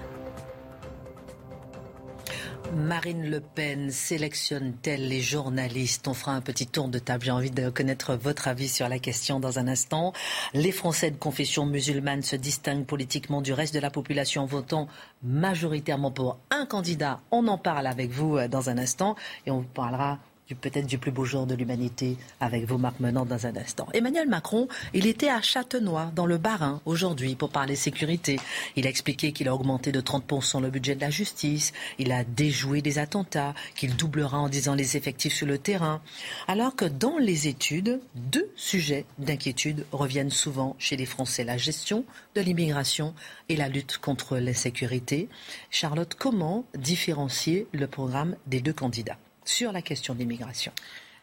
Marine Le Pen sélectionne-t-elle les journalistes? On fera un petit tour de table. J'ai envie de connaître votre avis sur la question dans un instant. Les Français de confession musulmane se distinguent politiquement du reste de la population votant majoritairement pour un candidat. On en parle avec vous euh, dans un instant et on parlera peut-être du plus beau jour de l'humanité avec vos Marc Menant dans un instant. Emmanuel Macron, il était à Châtenois, dans le Bas-Rhin, aujourd'hui, pour parler sécurité. Il a expliqué qu'il a augmenté de 30% le budget de la justice, il a déjoué des attentats, qu'il doublera en disant les effectifs sur le terrain. Alors que dans les études, deux sujets d'inquiétude reviennent souvent chez les Français, la gestion de l'immigration et la lutte contre l'insécurité. Charlotte, comment différencier le programme des deux candidats? Sur la question de l'immigration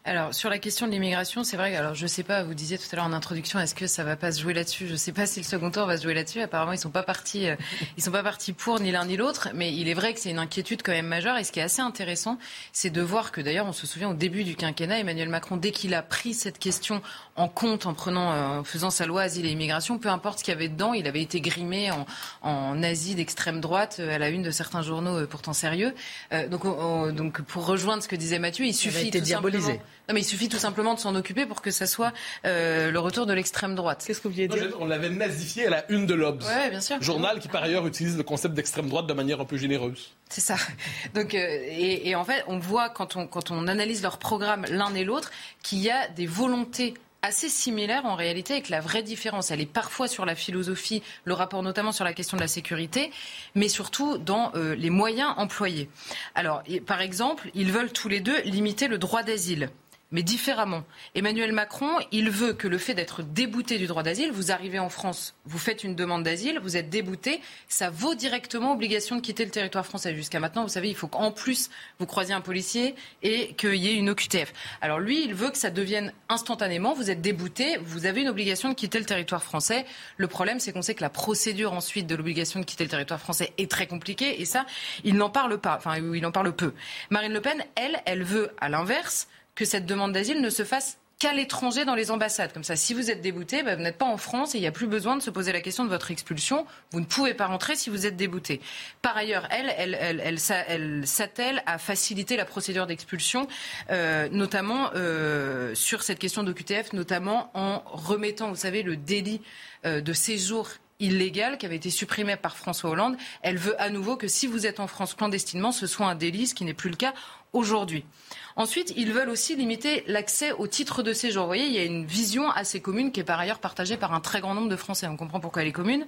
alors sur la question de l'immigration, c'est vrai. Alors je sais pas. Vous disiez tout à l'heure en introduction, est-ce que ça va pas se jouer là-dessus? Je sais pas si le second tour va se jouer là-dessus. Apparemment, ils sont pas partis. Euh, ils sont pas partis pour ni l'un ni l'autre. Mais il est vrai que c'est une inquiétude quand même majeure. Et ce qui est assez intéressant, c'est de voir que d'ailleurs, on se souvient au début du quinquennat, Emmanuel Macron, dès qu'il a pris cette question en compte, en prenant, euh, en faisant sa loi asile et immigration, peu importe ce qu'il y avait dedans, il avait été grimé en, en nazi d'extrême droite euh, à la une de certains journaux pourtant sérieux. donc, donc pour rejoindre ce que disait Mathieu, il suffit il a été diabolisé. Non, mais il suffit tout simplement de s'en occuper pour que ça soit euh, le retour de l'extrême droite. Qu'est-ce que vous vouliez dire On l'avait nazifié à la une de l'Obs. Bien sûr. Journal qui, par ailleurs, utilise le concept d'extrême droite de manière un peu généreuse. C'est ça. Donc, euh, et, et, en fait, on voit quand on, quand on analyse leur programme l'un et l'autre qu'il y a des volontés assez similaire en réalité avec la vraie différence. Elle est parfois sur la philosophie, le rapport notamment sur la question de la sécurité, mais surtout dans euh, les moyens employés. Alors, par exemple, ils veulent tous les deux limiter le droit d'asile mais différemment. Emmanuel Macron, il veut que le fait d'être débouté du droit d'asile, vous arrivez en France, vous faites une demande d'asile, vous êtes débouté, ça vaut directement obligation de quitter le territoire français. Jusqu'à maintenant, vous savez, il faut qu'en plus vous croisiez un policier et qu'il y ait une OQTF. Alors lui, il veut que ça devienne instantanément, vous êtes débouté, vous avez une obligation de quitter le territoire français. Le problème, c'est qu'on sait que la procédure ensuite de l'obligation de quitter le territoire français est très compliquée et ça, il n'en parle pas, enfin, il en parle peu. Marine Le Pen, elle, elle veut, à l'inverse, que cette demande d'asile ne se fasse qu'à l'étranger dans les ambassades. Comme ça, si vous êtes débouté, bah, vous n'êtes pas en France et il n'y a plus besoin de se poser la question de votre expulsion. Vous ne pouvez pas rentrer si vous êtes débouté. Par ailleurs, elle, elle, elle, elle, s'attelle à faciliter la procédure d'expulsion, euh, notamment euh, sur cette question de QTF, notamment en remettant, vous savez, le délit euh, de séjour illégal qui avait été supprimé par François Hollande. Elle veut à nouveau que si vous êtes en France clandestinement, ce soit un délit, ce qui n'est plus le cas aujourd'hui. Ensuite, ils veulent aussi limiter l'accès au titre de séjour. Vous voyez, il y a une vision assez commune qui est par ailleurs partagée par un très grand nombre de Français. On comprend pourquoi elle est commune.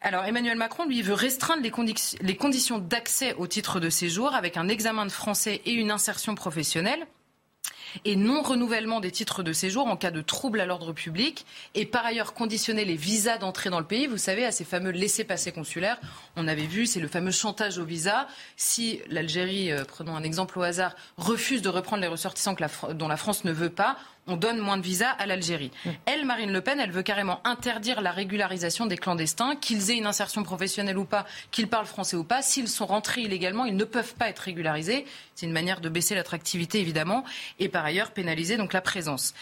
Alors Emmanuel Macron, lui, veut restreindre les conditions d'accès au titre de séjour avec un examen de français et une insertion professionnelle et non-renouvellement des titres de séjour en cas de trouble à l'ordre public et par ailleurs conditionner les visas d'entrée dans le pays, vous savez, à ces fameux laissés-passer consulaires. On avait vu, c'est le fameux chantage au visa. Si l'Algérie, euh, prenons un exemple au hasard, refuse de reprendre les ressortissants dont la France ne veut pas, on donne moins de visas à l'Algérie. Elle, Marine Le Pen, elle veut carrément interdire la régularisation des clandestins, qu'ils aient une insertion professionnelle ou pas, qu'ils parlent français ou pas. S'ils sont rentrés illégalement, ils ne peuvent pas être régularisés. C'est une manière de baisser l'attractivité, évidemment, et par ailleurs pénaliser donc la présence.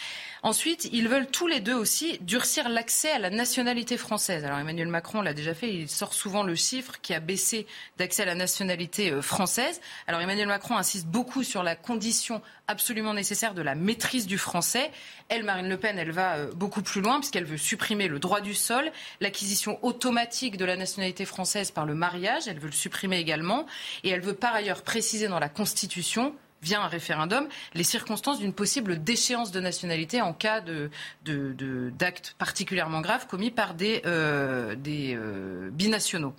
Ensuite, ils veulent tous les deux aussi durcir l'accès à la nationalité française. Alors Emmanuel Macron l'a déjà fait, il sort souvent le chiffre qui a baissé d'accès à la nationalité euh, française. Alors Emmanuel Macron insiste beaucoup sur la condition absolument nécessaire de la maîtrise du français. Elle, Marine Le Pen, elle va euh, beaucoup plus loin puisqu'elle veut supprimer le droit du sol, l'acquisition automatique de la nationalité française par le mariage, elle veut le supprimer également, et elle veut par ailleurs préciser dans la Constitution via un référendum les circonstances d'une possible déchéance de nationalité en cas de, d'actes particulièrement graves commis par des, euh, des euh, binationaux.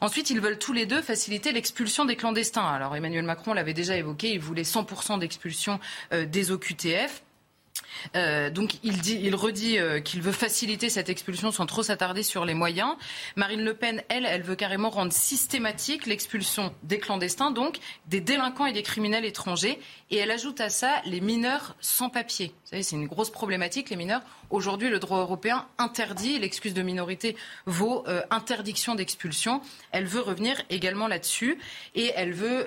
Ensuite, ils veulent tous les deux faciliter l'expulsion des clandestins. Alors Emmanuel Macron l'avait déjà évoqué, il voulait 100% d'expulsion euh, des OQTF. Euh, donc il, il redit euh, qu'il veut faciliter cette expulsion sans trop s'attarder sur les moyens. Marine Le Pen, elle, elle veut carrément rendre systématique l'expulsion des clandestins, donc des délinquants et des criminels étrangers. Et elle ajoute à ça les mineurs sans papier. Vous savez, c'est une grosse problématique, les mineurs. Aujourd'hui, le droit européen interdit, l'excuse de minorité vaut euh, interdiction d'expulsion. Elle veut revenir également là-dessus et elle veut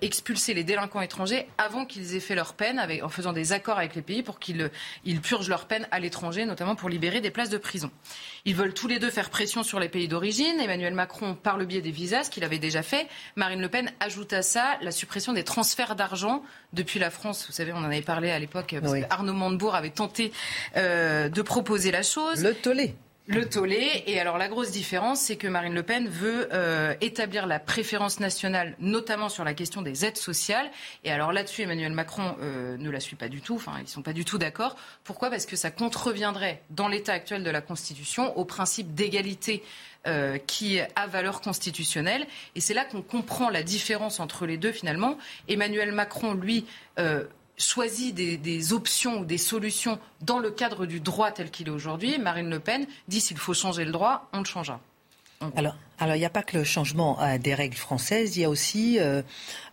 expulser les délinquants étrangers avant qu'ils aient fait leur peine en faisant des accords avec les pays pour qu'ils ils, purgent leur peine à l'étranger, notamment pour libérer des places de prison. Ils veulent tous les deux faire pression sur les pays d'origine. Emmanuel Macron, par le biais des visas, ce qu'il avait déjà fait. Marine Le Pen ajoute à ça la suppression des transferts d'argent depuis la France. Vous savez, on en avait parlé à l'époque, parce que Arnaud Montebourg avait tenté euh, de proposer la chose. Le tollé le tollé. Et alors la grosse différence, c'est que Marine Le Pen veut euh, établir la préférence nationale, notamment sur la question des aides sociales. Et alors là-dessus, Emmanuel Macron euh, ne la suit pas du tout. Enfin, ils sont pas du tout d'accord. Pourquoi? Parce que ça contreviendrait, dans l'état actuel de la Constitution, au principe d'égalité euh, qui a valeur constitutionnelle. Et c'est là qu'on comprend la différence entre les deux finalement. Emmanuel Macron, lui, choisit des, options ou des solutions dans le cadre du droit tel qu'il est aujourd'hui. Marine Le Pen dit s'il faut changer le droit, on le changera. Alors, alors il n'y a pas que le changement euh, des règles françaises, il y a aussi euh,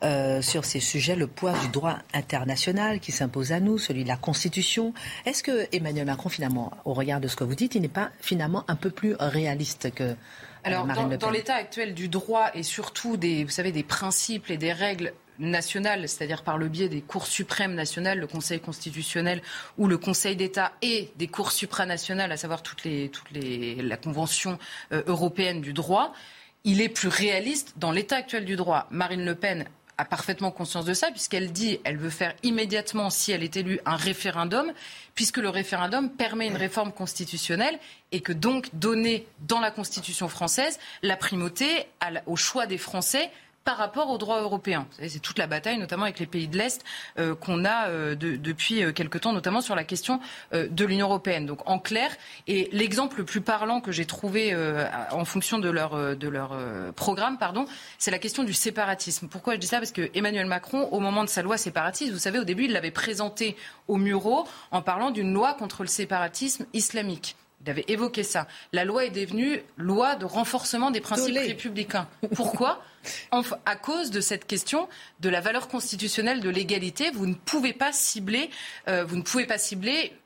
euh, sur ces sujets le poids du droit international qui s'impose à nous, celui de la Constitution. Est-ce que Emmanuel Macron, finalement, au regard de ce que vous dites, il n'est pas finalement un peu plus réaliste que alors, dans, dans l'état actuel du droit et surtout des, vous savez, des principes et des règles nationales, c'est-à-dire par le biais des cours suprêmes nationales, le Conseil constitutionnel ou le Conseil d'État et des cours supranationales, à savoir toutes les, toutes les, la Convention euh, européenne du droit, il est plus réaliste dans l'état actuel du droit. Marine Le Pen a parfaitement conscience de ça, puisqu'elle dit elle veut faire immédiatement, si elle est élue, un référendum, puisque le référendum permet une réforme constitutionnelle et que donc donner dans la Constitution française la primauté au choix des Français par rapport au droit européen. C'est toute la bataille, notamment avec les pays de l'Est, euh, qu'on a euh, depuis euh, quelque temps, notamment sur la question de l'Union européenne. Donc en clair, et l'exemple le plus parlant que j'ai trouvé en fonction de leur, de leur programme, pardon, c'est la question du séparatisme. Pourquoi je dis ça? Parce que Emmanuel Macron, au moment de sa loi séparatiste, vous savez, au début, il l'avait présentée au Muro en parlant d'une loi contre le séparatisme islamique. Il avait évoqué ça. La loi est devenue loi de renforcement des principes républicains. Pourquoi? À cause de cette question de la valeur constitutionnelle de l'égalité, vous ne pouvez pas cibler, euh,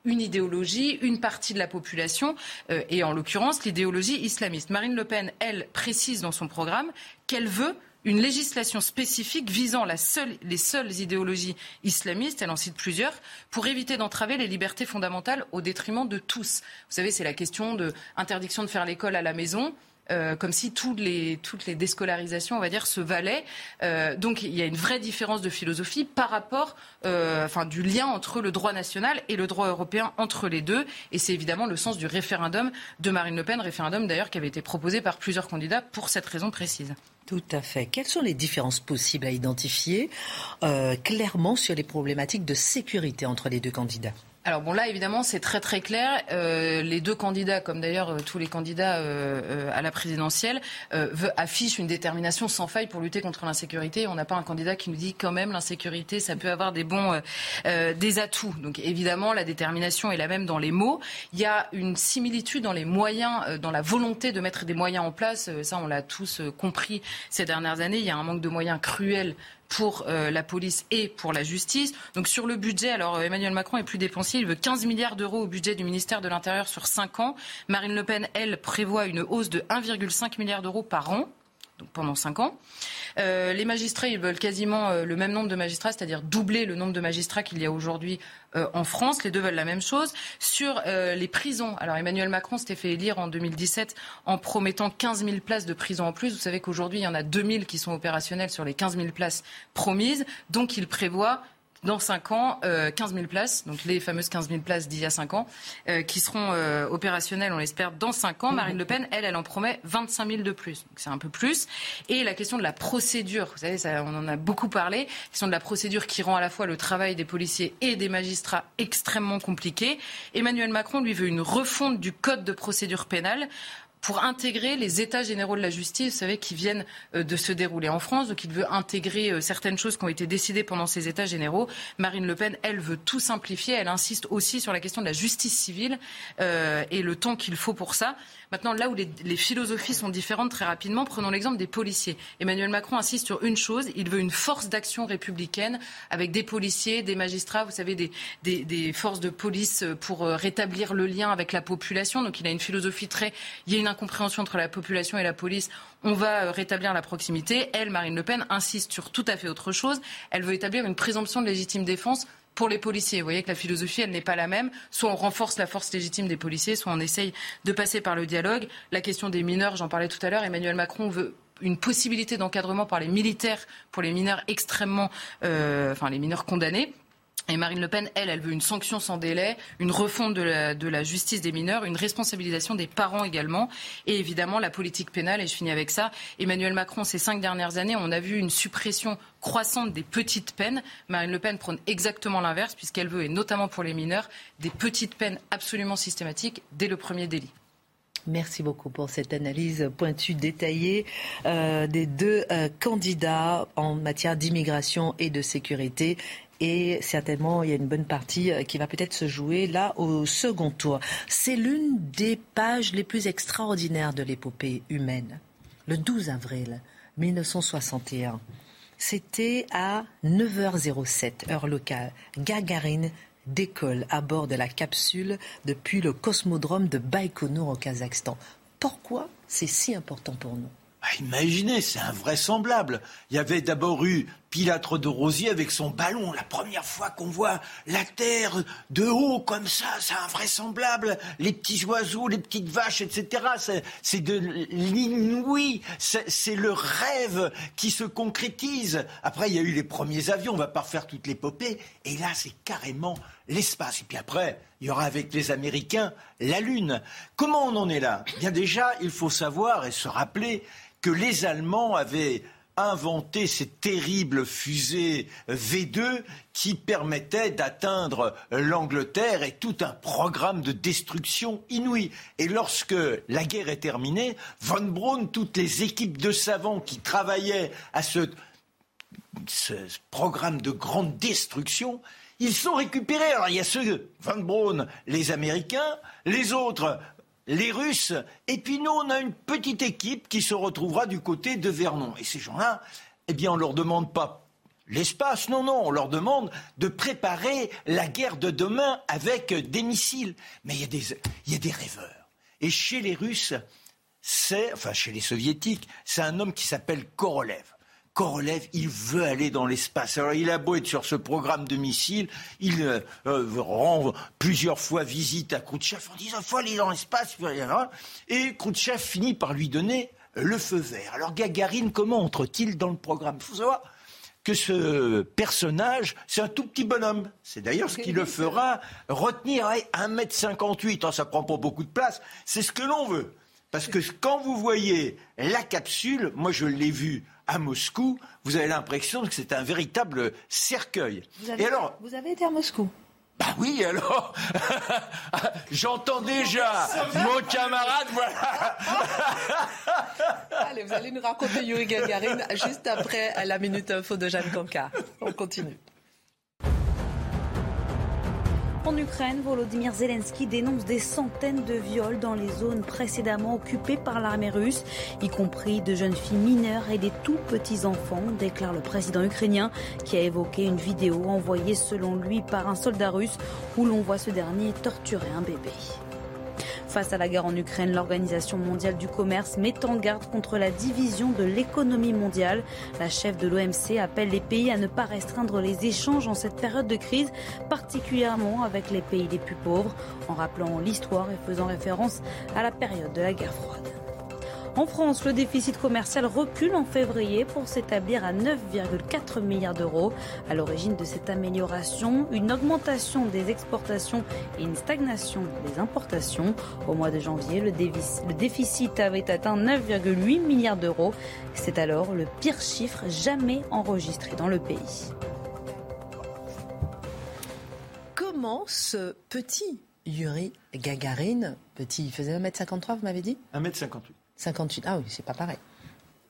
une idéologie, une partie de la population, euh, et en l'occurrence l'idéologie islamiste. Marine Le Pen, elle, précise dans son programme qu'elle veut une législation spécifique visant les seules idéologies islamistes, elle en cite plusieurs, pour éviter d'entraver les libertés fondamentales au détriment de tous. Vous savez, c'est la question de interdiction de faire l'école à la maison. Euh, comme si toutes les, déscolarisations, on va dire, se valaient. Euh, donc il y a une vraie différence de philosophie par rapport, euh, enfin, du lien entre le droit national et le droit européen entre les deux. Et c'est évidemment le sens du référendum de Marine Le Pen, référendum d'ailleurs qui avait été proposé par plusieurs candidats pour cette raison précise. Tout à fait. Quelles sont les différences possibles à identifier clairement sur les problématiques de sécurité entre les deux candidats? Alors bon là évidemment c'est très très clair. Euh, les deux candidats, comme d'ailleurs euh, tous les candidats euh, à la présidentielle, affichent une détermination sans faille pour lutter contre l'insécurité. On n'a pas un candidat qui nous dit quand même l'insécurité ça peut avoir des bons des atouts. Donc évidemment la détermination est la même dans les mots. Il y a une similitude dans les moyens, dans la volonté de mettre des moyens en place. Ça on l'a tous compris ces dernières années. Il y a un manque de moyens cruel pour euh, la police et pour la justice. Donc sur le budget, alors euh, Emmanuel Macron est plus dépensier, il veut 15 milliards d'euros au budget du ministère de l'Intérieur sur 5 ans. Marine Le Pen, elle, prévoit une hausse de 1,5 milliard d'euros par an pendant 5 ans. Euh, les magistrats, ils veulent quasiment euh, le même nombre de magistrats, c'est-à-dire doubler le nombre de magistrats qu'il y a aujourd'hui euh, en France. Les deux veulent la même chose. Sur les prisons, alors Emmanuel Macron s'était fait élire en 2017 en promettant 15 000 places de prison en plus. Vous savez qu'aujourd'hui, il y en a 2 000 qui sont opérationnelles sur les 15 000 places promises. Donc il prévoit dans 5 ans, euh, 15 000 places, donc les fameuses 15 000 places d'il y a 5 ans, euh, qui seront euh, opérationnelles, on l'espère, dans 5 ans. Marine Le Pen, elle, elle en promet 25 000 de plus. Donc c'est un peu plus. Et la question de la procédure, vous savez, ça, on en a beaucoup parlé, la question de la procédure qui rend à la fois le travail des policiers et des magistrats extrêmement compliqué. Emmanuel Macron, lui, veut une refonte du code de procédure pénale pour intégrer les états généraux de la justice, vous savez, qui viennent euh, de se dérouler en France. Donc il veut intégrer euh, certaines choses qui ont été décidées pendant ces états généraux. Marine Le Pen, elle, veut tout simplifier. Elle insiste aussi sur la question de la justice civile euh, et le temps qu'il faut pour ça. Maintenant, là où les, philosophies sont différentes très rapidement, prenons l'exemple des policiers. Emmanuel Macron insiste sur une chose, il veut une force d'action républicaine avec des policiers, des magistrats, vous savez, des, des, forces de police pour rétablir le lien avec la population. Donc il a une philosophie très... Il y a une incompréhension entre la population et la police. On va euh, rétablir la proximité. Elle, Marine Le Pen, insiste sur tout à fait autre chose. Elle veut établir une présomption de légitime défense pour les policiers. Vous voyez que la philosophie, n'est pas la même. Soit on renforce la force légitime des policiers, soit on essaye de passer par le dialogue. La question des mineurs, j'en parlais tout à l'heure, Emmanuel Macron veut une possibilité d'encadrement par les militaires pour les mineurs extrêmement, euh, enfin les mineurs condamnés. Et Marine Le Pen, elle, elle veut une sanction sans délai, une refonte de la, justice des mineurs, une responsabilisation des parents également, et évidemment la politique pénale. Et je finis avec ça. Emmanuel Macron, ces cinq dernières années, on a vu une suppression croissante des petites peines. Marine Le Pen prône exactement l'inverse, puisqu'elle veut, et notamment pour les mineurs, des petites peines absolument systématiques dès le premier délit. Merci beaucoup pour cette analyse pointue, détaillée euh, des deux euh, candidats en matière d'immigration et de sécurité. Et certainement, il y a une bonne partie euh, qui va peut-être se jouer là au second tour. C'est l'une des pages les plus extraordinaires de l'épopée humaine. Le 12 avril 1961, c'était à 9h07, heure locale. Gagarine décolle à bord de la capsule depuis le cosmodrome de Baïkonour au Kazakhstan. Pourquoi c'est si important pour nous? Ah, imaginez, c'est invraisemblable. Il y avait d'abord eu Pilatre de Rosier avec son ballon. La première fois qu'on voit la Terre de haut comme ça, c'est invraisemblable. Les petits oiseaux, les petites vaches, etc. C'est de l'inouï. C'est le rêve qui se concrétise. Après, il y a eu les premiers avions. On va pas refaire toute l'épopée. Et là, c'est carrément l'espace. Et puis après, il y aura avec les Américains la Lune. Comment on en est là? Bien déjà, il faut savoir et se rappeler que les Allemands avaient inventé ces terribles fusées V2 qui permettaient d'atteindre l'Angleterre et tout un programme de destruction inouï. Et lorsque la guerre est terminée, Von Braun, toutes les équipes de savants qui travaillaient à ce, programme de grande destruction, ils sont récupérés. Alors il y a ceux, Van Braun, les Américains, les autres, les Russes, et puis nous, on a une petite équipe qui se retrouvera du côté de Vernon. Et ces gens-là, eh bien, on leur demande pas l'espace, non, non, on leur demande de préparer la guerre de demain avec des missiles. Mais il y a des, il y a des rêveurs. Et chez les Russes, c'est, enfin chez les Soviétiques, c'est un homme qui s'appelle Korolev. Korolev, il veut aller dans l'espace. Alors il a beau être sur ce programme de missiles, il euh, euh, rend plusieurs fois visite à Khrouchtchev en disant faut aller dans l'espace. Et Khrouchtchev finit par lui donner le feu vert. Alors Gagarine, comment entre-t-il dans le programme? Il faut savoir que ce personnage, c'est un tout petit bonhomme. C'est d'ailleurs ce qui le fera retenir à 1m58. Ça ça prend pas beaucoup de place. C'est ce que l'on veut. Parce que quand vous voyez la capsule, moi je l'ai vue à Moscou, vous avez l'impression que c'est un véritable cercueil. Vous avez, Et alors, vous avez été à Moscou bah oui, alors, j'entends déjà mon camarade, voilà. Allez, vous allez nous raconter Yuri Gagarin juste après la minute info de Jeanne Conca. On continue. En Ukraine, Volodymyr Zelensky dénonce des centaines de viols dans les zones précédemment occupées par l'armée russe, y compris de jeunes filles mineures et des tout petits enfants, déclare le président ukrainien, qui a évoqué une vidéo envoyée selon lui par un soldat russe où l'on voit ce dernier torturer un bébé. Face à la guerre en Ukraine, l'Organisation mondiale du commerce met en garde contre la division de l'économie mondiale. La chef de l'OMC appelle les pays à ne pas restreindre les échanges en cette période de crise, particulièrement avec les pays les plus pauvres, en rappelant l'histoire et faisant référence à la période de la guerre froide. En France, le déficit commercial recule en février pour s'établir à 9,4 milliards d'euros. À l'origine de cette amélioration, une augmentation des exportations et une stagnation des importations. Au mois de janvier, le déficit avait atteint 9,8 milliards d'euros. C'est alors le pire chiffre jamais enregistré dans le pays. Comment ce petit Yuri Gagarin, petit, il faisait 1m53, vous m'avez dit? 1m58. 58. Ah oui, c'est pas pareil.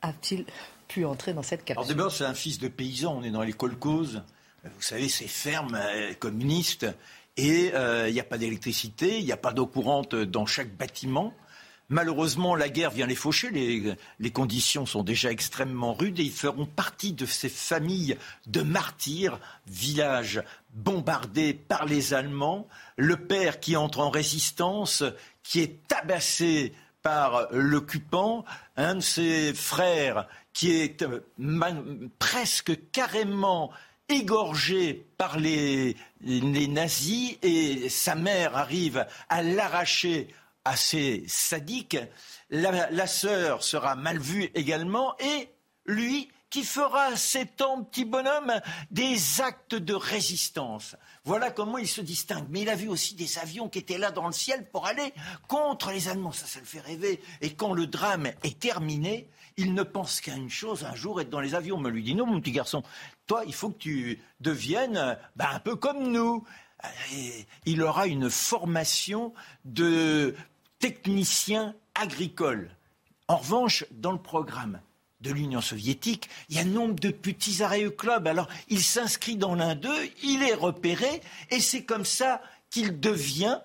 A-t-il pu entrer dans cette capsule Alors d'abord, c'est un fils de paysan. On est dans les kolkhozes. Vous savez, ces fermes euh, communistes. Et euh, il n'y a pas d'électricité, il n'y a pas d'eau courante dans chaque bâtiment. Malheureusement, la guerre vient les faucher. Les, les, conditions sont déjà extrêmement rudes et ils feront partie de ces familles de martyrs, villages bombardés par les Allemands. Le père qui entre en résistance, qui est tabassé par l'occupant, un de ses frères qui est euh, presque carrément égorgé par les, nazis et sa mère arrive à l'arracher à ses sadiques. La, sœur sera mal vue également et lui qui fera cet ans, petit bonhomme, des actes de résistance. Voilà comment il se distingue. Mais il a vu aussi des avions qui étaient là dans le ciel pour aller contre les Allemands. Ça, ça le fait rêver. Et quand le drame est terminé, il ne pense qu'à une chose, un jour être dans les avions. Me lui dit, non, mon petit garçon, toi, il faut que tu deviennes ben, un peu comme nous. il aura une formation de technicien agricole. En revanche, dans le programme, de l'Union soviétique, il y a nombre de petits arrêts au club. Alors, il s'inscrit dans l'un d'eux, il est repéré, et c'est comme ça qu'il devient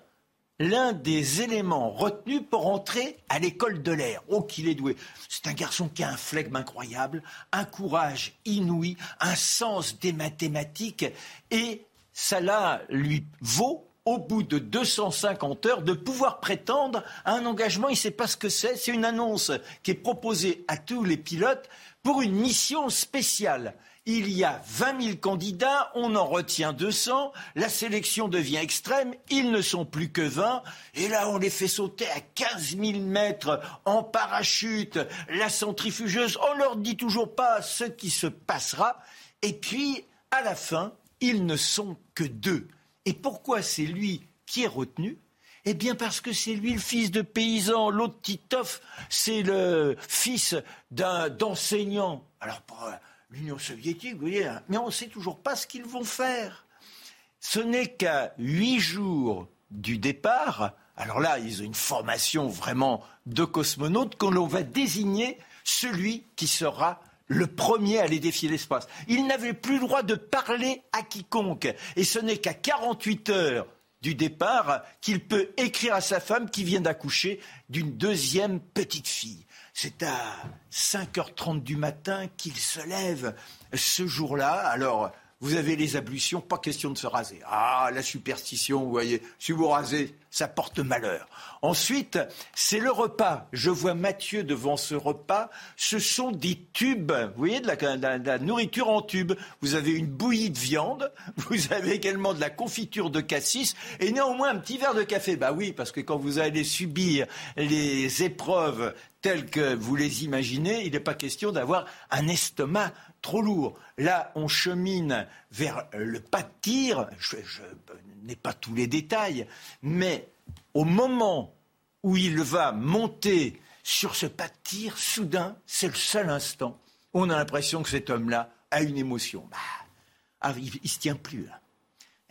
l'un des éléments retenus pour entrer à l'école de l'air. Oh, qu'il est doué. C'est un garçon qui a un flegme incroyable, un courage inouï, un sens des mathématiques, et cela lui vaut au bout de 250 heures, de pouvoir prétendre à un engagement. Il ne sait pas ce que c'est. C'est une annonce qui est proposée à tous les pilotes pour une mission spéciale. Il y a 20 000 candidats, on en retient 200, la sélection devient extrême, ils ne sont plus que 20, et là on les fait sauter à 15 000 mètres en parachute, la centrifugeuse, on leur dit toujours pas ce qui se passera, et puis à la fin, ils ne sont que deux. Et pourquoi c'est lui qui est retenu? Eh bien parce que c'est lui le fils de paysan, l'autre Titov, c'est le fils d'un d'enseignant. Alors pour euh, l'Union soviétique, vous voyez, hein, mais on ne sait toujours pas ce qu'ils vont faire. Ce n'est qu'à huit jours du départ, alors là, ils ont une formation vraiment de cosmonautes, qu'on va désigner celui qui sera le premier à aller défier l'espace. Il n'avait plus le droit de parler à quiconque. Et ce n'est qu'à 48 heures du départ qu'il peut écrire à sa femme qui vient d'accoucher d'une deuxième petite fille. C'est à 5h30 du matin qu'il se lève ce jour-là. Alors, vous avez les ablutions, pas question de se raser. Ah, la superstition, vous voyez, si vous rasez, ça porte malheur. Ensuite, c'est le repas. Je vois Mathieu devant ce repas. Ce sont des tubes, vous voyez, de la, nourriture en tube. Vous avez une bouillie de viande, vous avez également de la confiture de cassis et néanmoins un petit verre de café. Bah oui, parce que quand vous allez subir les épreuves telles que vous les imaginez, il n'est pas question d'avoir un estomac trop lourd. Là, on chemine vers le pas de tir. Je, n'ai pas tous les détails, mais au moment où il va monter sur ce pas de tir, soudain, c'est le seul instant où on a l'impression que cet homme-là a une émotion. Bah, ah, il, ne se tient plus là.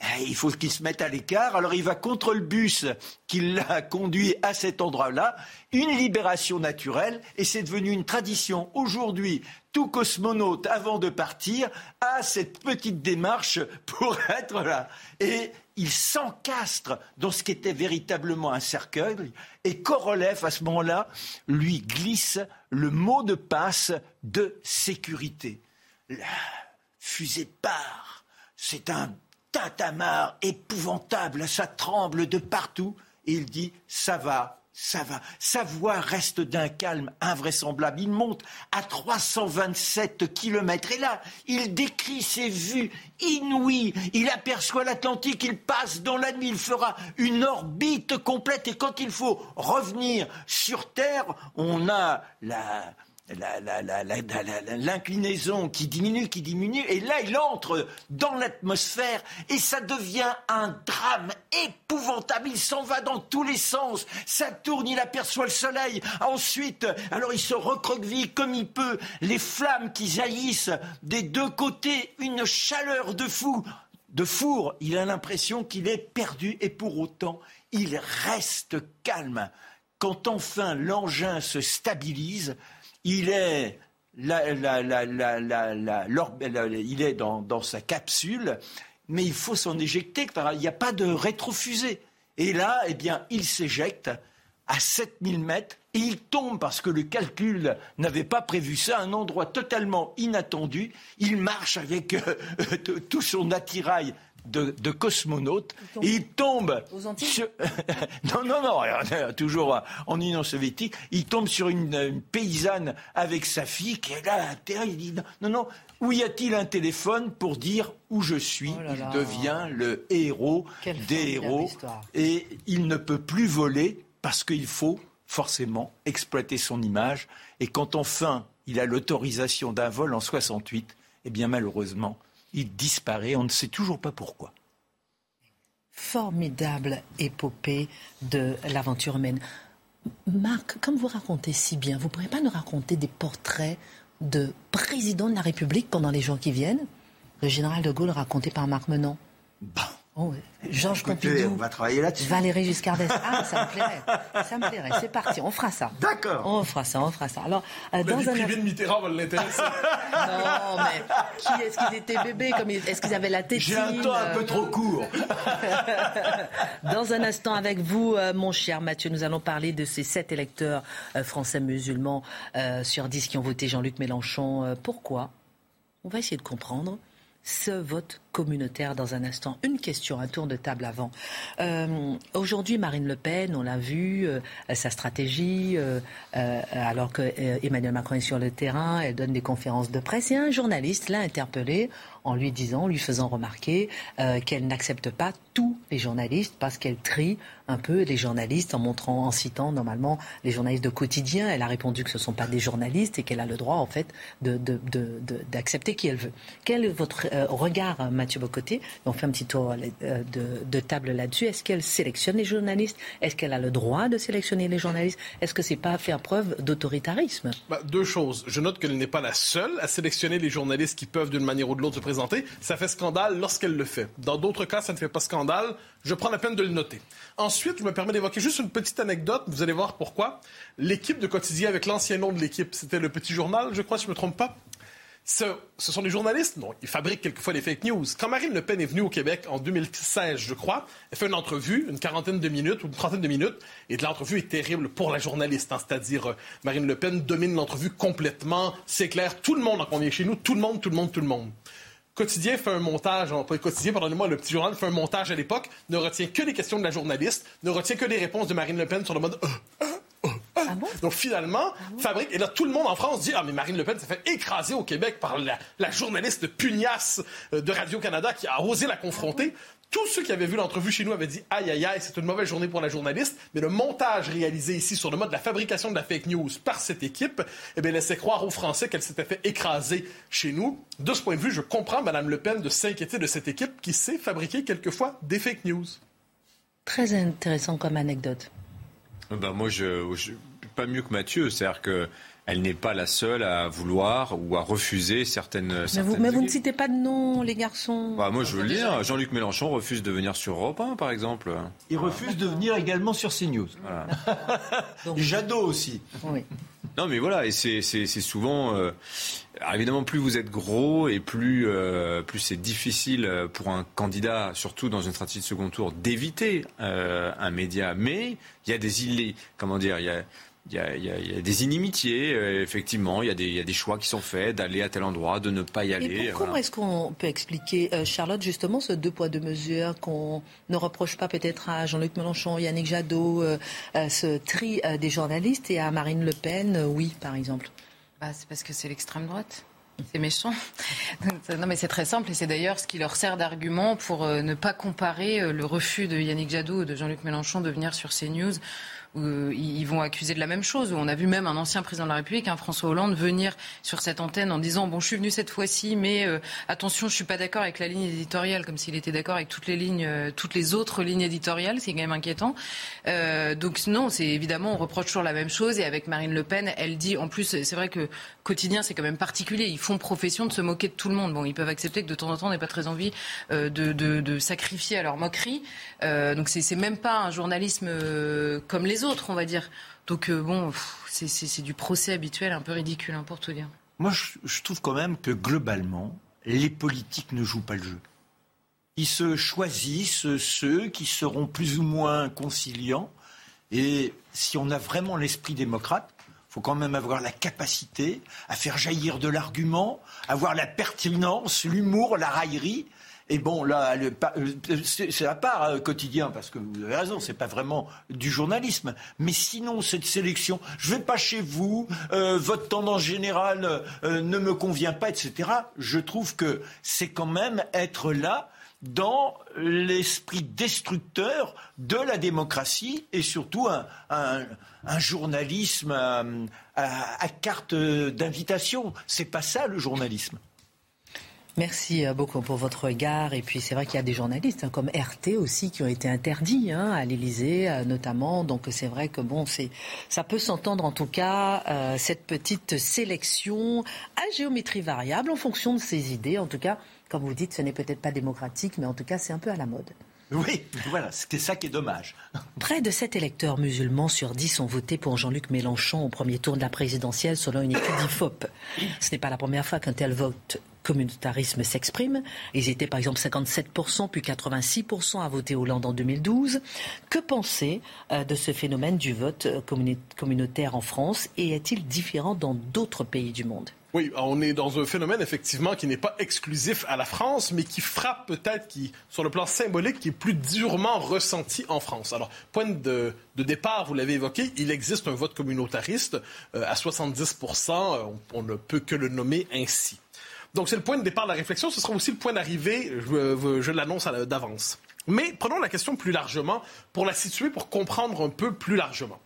Eh, il faut qu'il se mette à l'écart. Alors il va contre le bus qui l'a conduit à cet endroit-là. Une libération naturelle. Et c'est devenu une tradition. Aujourd'hui, tout cosmonaute, avant de partir, a cette petite démarche pour être là. Et il s'encastre dans ce qui était véritablement un cercueil. Et Korolev, à ce moment-là, lui glisse le mot de passe de sécurité. La fusée part. C'est un tintamarre épouvantable, ça tremble de partout. Il dit Ça va, ça va. Sa voix reste d'un calme invraisemblable. Il monte à 327 kilomètres. Et là, il décrit ses vues inouïes. Il aperçoit l'Atlantique. Il passe dans la nuit. Il fera une orbite complète. Et quand il faut revenir sur Terre, on a la, l'inclinaison qui diminue, qui diminue, et là il entre dans l'atmosphère et ça devient un drame épouvantable. Il s'en va dans tous les sens, ça tourne, il aperçoit le soleil. Ensuite, alors il se recroqueville comme il peut, les flammes qui jaillissent des deux côtés, une chaleur de fou, de four. Il a l'impression qu'il est perdu et pour autant il reste calme. Quand enfin l'engin se stabilise, il est, dans, sa capsule, mais il faut s'en éjecter, il n'y a pas de rétrofusée. Et là, eh bien, il s'éjecte à 7000 mètres et il tombe parce que le calcul n'avait pas prévu ça, un endroit totalement inattendu. Il marche avec euh, tout son attirail de, de cosmonautes. Et il tombe sur... non non non toujours en Union soviétique. Il tombe sur une, paysanne avec sa fille qui est là à terre il dit non non où y a-t-il un téléphone pour dire où je suis? Oh il devient le héros des héros. et il ne peut plus voler parce qu'il faut forcément exploiter son image. Et quand enfin il a l'autorisation d'un vol en 68 eh bien malheureusement il disparaît, on ne sait toujours pas pourquoi. Formidable épopée de l'aventure humaine. Marc, comme vous racontez si bien, vous ne pourriez pas nous raconter des portraits de présidents de la République pendant les jours qui viennent? Le général de Gaulle raconté par Marc Menon. Oh, Georges Pompidou. On va travailler là-dessus. Valérie Giscard d'Estaing. Ah, ça me plairait. Ça me plairait. C'est parti. On fera ça. D'accord. On fera ça. On fera ça. Alors, euh, dans un... de Mitterrand va l'intéresser. non, mais qui est-ce qu'ils étaient bébés comme Est-ce qu'ils avaient la tétine? J'ai un temps un peu trop court. dans un instant, avec vous, euh, mon cher Mathieu, nous allons parler de ces sept électeurs euh, français musulmans sur dix qui ont voté Jean-Luc Mélenchon. pourquoi? On va essayer de comprendre ce vote communautaire dans un instant. Une question, un tour de table avant. Euh, aujourd'hui, Marine Le Pen, on l'a vu, euh, sa stratégie, euh, alors que Emmanuel Macron est sur le terrain, elle donne des conférences de presse et un journaliste l'a interpellée en lui disant, lui faisant remarquer qu'elle n'accepte pas tous les journalistes parce qu'elle trie un peu les journalistes en montrant, en citant normalement les journalistes de quotidien. Elle a répondu que ce ne sont pas des journalistes et qu'elle a le droit en fait d'accepter de, de, qui elle veut. Quel est votre regard, Mathieu Bocoté. On fait un petit tour euh, de, table là-dessus. Est-ce qu'elle sélectionne les journalistes? Est-ce qu'elle a le droit de sélectionner les journalistes? Est-ce que c'est pas faire preuve d'autoritarisme? Bah, Deux choses. Je note qu'elle n'est pas la seule à sélectionner les journalistes qui peuvent d'une manière ou de l'autre se présenter. Ça fait scandale lorsqu'elle le fait. Dans d'autres cas, ça ne fait pas scandale. Je prends la peine de le noter. Ensuite, je me permets d'évoquer juste une petite anecdote. Vous allez voir pourquoi. L'équipe de quotidien avec l'ancien nom de l'équipe, c'était le Petit Journal, je crois, si je ne me trompe pas. Ce, sont des journalistes, non, ils fabriquent quelquefois des fake news. Quand Marine Le Pen est venue au Québec en 2016, je crois, elle fait une entrevue, une quarantaine de minutes ou une trentaine de minutes, et l'entrevue est terrible pour la journaliste. Hein. C'est-à-dire, euh, Marine Le Pen domine l'entrevue complètement, c'est clair, tout le monde en convient chez nous, tout le monde, tout le monde, tout le monde. Quotidien fait un montage, pas Quotidien, pardonnez-moi, le petit journal fait un montage à l'époque, ne retient que les questions de la journaliste, ne retient que les réponses de Marine Le Pen sur le mode euh, euh, ah Donc finalement, ah fabrique. Et là, tout le monde en France dit Ah, mais Marine Le Pen s'est fait écraser au Québec par la, journaliste pugnace euh, de Radio-Canada qui a osé la confronter. Tous ceux qui avaient vu l'entrevue chez nous avaient dit aïe aïe aïe, c'est une mauvaise journée pour la journaliste. Mais le montage réalisé ici sur le mode de la fabrication de la fake news par cette équipe, eh bien, laissait croire aux Français qu'elle s'était fait écraser chez nous. De ce point de vue, je comprends Mme Le Pen de s'inquiéter de cette équipe qui sait fabriquer quelquefois des fake news. Très intéressant comme anecdote. Ben moi, je, je pas mieux que Mathieu. C'est-à-dire que elle n'est pas la seule à vouloir ou à refuser certaines. Mais, vous, ne citez pas de nom, les garçons. Bah, moi, je veux le dire. Jean-Luc Mélenchon refuse de venir sur Europe 1, par exemple. Il refuse de venir également sur CNews. Voilà. Jadot aussi. Oui. Non, mais voilà, et c'est souvent. Euh, évidemment, plus vous êtes gros et plus, euh, plus c'est difficile pour un candidat, surtout dans une stratégie de second tour, d'éviter euh, un média. Mais il y a des comment dire, y il y, a, il, y a, des inimitiés, euh, effectivement. Il y, a des, il y, a des, choix qui sont faits d'aller à tel endroit, de ne pas y aller. Et comment est-ce qu'on peut expliquer, euh, Charlotte, justement, ce deux poids deux mesures qu'on ne reproche pas peut-être à Jean-Luc Mélenchon, Yannick Jadot, euh, ce tri des journalistes et à Marine Le Pen, oui, par exemple? Bah, C'est parce que c'est l'extrême droite. C'est méchant. non, mais c'est très simple et c'est d'ailleurs ce qui leur sert d'argument pour ne pas comparer le refus de Yannick Jadot ou de Jean-Luc Mélenchon de venir sur CNews ils vont accuser de la même chose. On a vu même un ancien président de la République, un François Hollande, venir sur cette antenne en disant bon, je suis venu cette fois-ci, mais euh, attention, je suis pas d'accord avec la ligne éditoriale, comme s'il était d'accord avec toutes les euh, autres lignes éditoriales. C'est quand même inquiétant. donc non, c'est évidemment on reproche toujours la même chose. Et avec Marine Le Pen, elle dit en plus, c'est vrai que quotidien, c'est quand même particulier. Ils font profession de se moquer de tout le monde. Bon, ils peuvent accepter que de temps en temps, on n'ait pas très envie de, de, de, sacrifier à leur moquerie. donc c'est même pas un journalisme comme les autres on va dire. Donc euh, bon, c'est du procès habituel un peu ridicule, hein, pour tout dire. Moi, je, trouve quand même que globalement, les politiques ne jouent pas le jeu. Ils se choisissent ceux qui seront plus ou moins conciliants. Et si on a vraiment l'esprit démocrate, faut quand même avoir la capacité à faire jaillir de l'argument, avoir la pertinence, l'humour, la raillerie. Et bon, là, c'est à part euh, quotidien, parce que vous avez raison, c'est pas vraiment du journalisme. Mais sinon, cette sélection, je vais pas chez vous, euh, votre tendance générale euh, ne me convient pas, etc. Je trouve que c'est quand même être là dans l'esprit destructeur de la démocratie et surtout un, journalisme à, à carte d'invitation. C'est pas ça le journalisme. Merci euh, beaucoup pour votre regard. Et puis c'est vrai qu'il y a des journalistes hein, comme RT aussi qui ont été interdits hein, à l'Élysée euh, notamment. Donc c'est vrai que bon, c'est ça peut s'entendre en tout cas euh, cette petite sélection à géométrie variable en fonction de ses idées. En tout cas, comme vous dites, ce n'est peut-être pas démocratique, mais en tout cas c'est un peu à la mode. Oui, voilà, c'était ça qui est dommage. Près de 7 électeurs musulmans sur 10 ont voté pour Jean-Luc Mélenchon au premier tour de la présidentielle selon une étude d'IFOP. Ce n'est pas la première fois qu'un tel vote communautarisme s'exprime. Ils étaient par exemple 57%, puis 86% à voter Hollande en 2012. Que penser euh, de ce phénomène du vote euh, communautaire en France? Et est-il différent dans d'autres pays du monde? Oui, on est dans un phénomène effectivement qui n'est pas exclusif à la France, mais qui frappe peut-être, qui, sur le plan symbolique, qui est plus durement ressenti en France. Alors, point de, départ, vous l'avez évoqué, il existe un vote communautariste euh, à 70% on, ne peut que le nommer ainsi. Donc c'est le point de départ de la réflexion, ce sera aussi le point d'arrivée, je, l'annonce d'avance. Mais prenons la question plus largement pour la situer, pour comprendre un peu plus largement.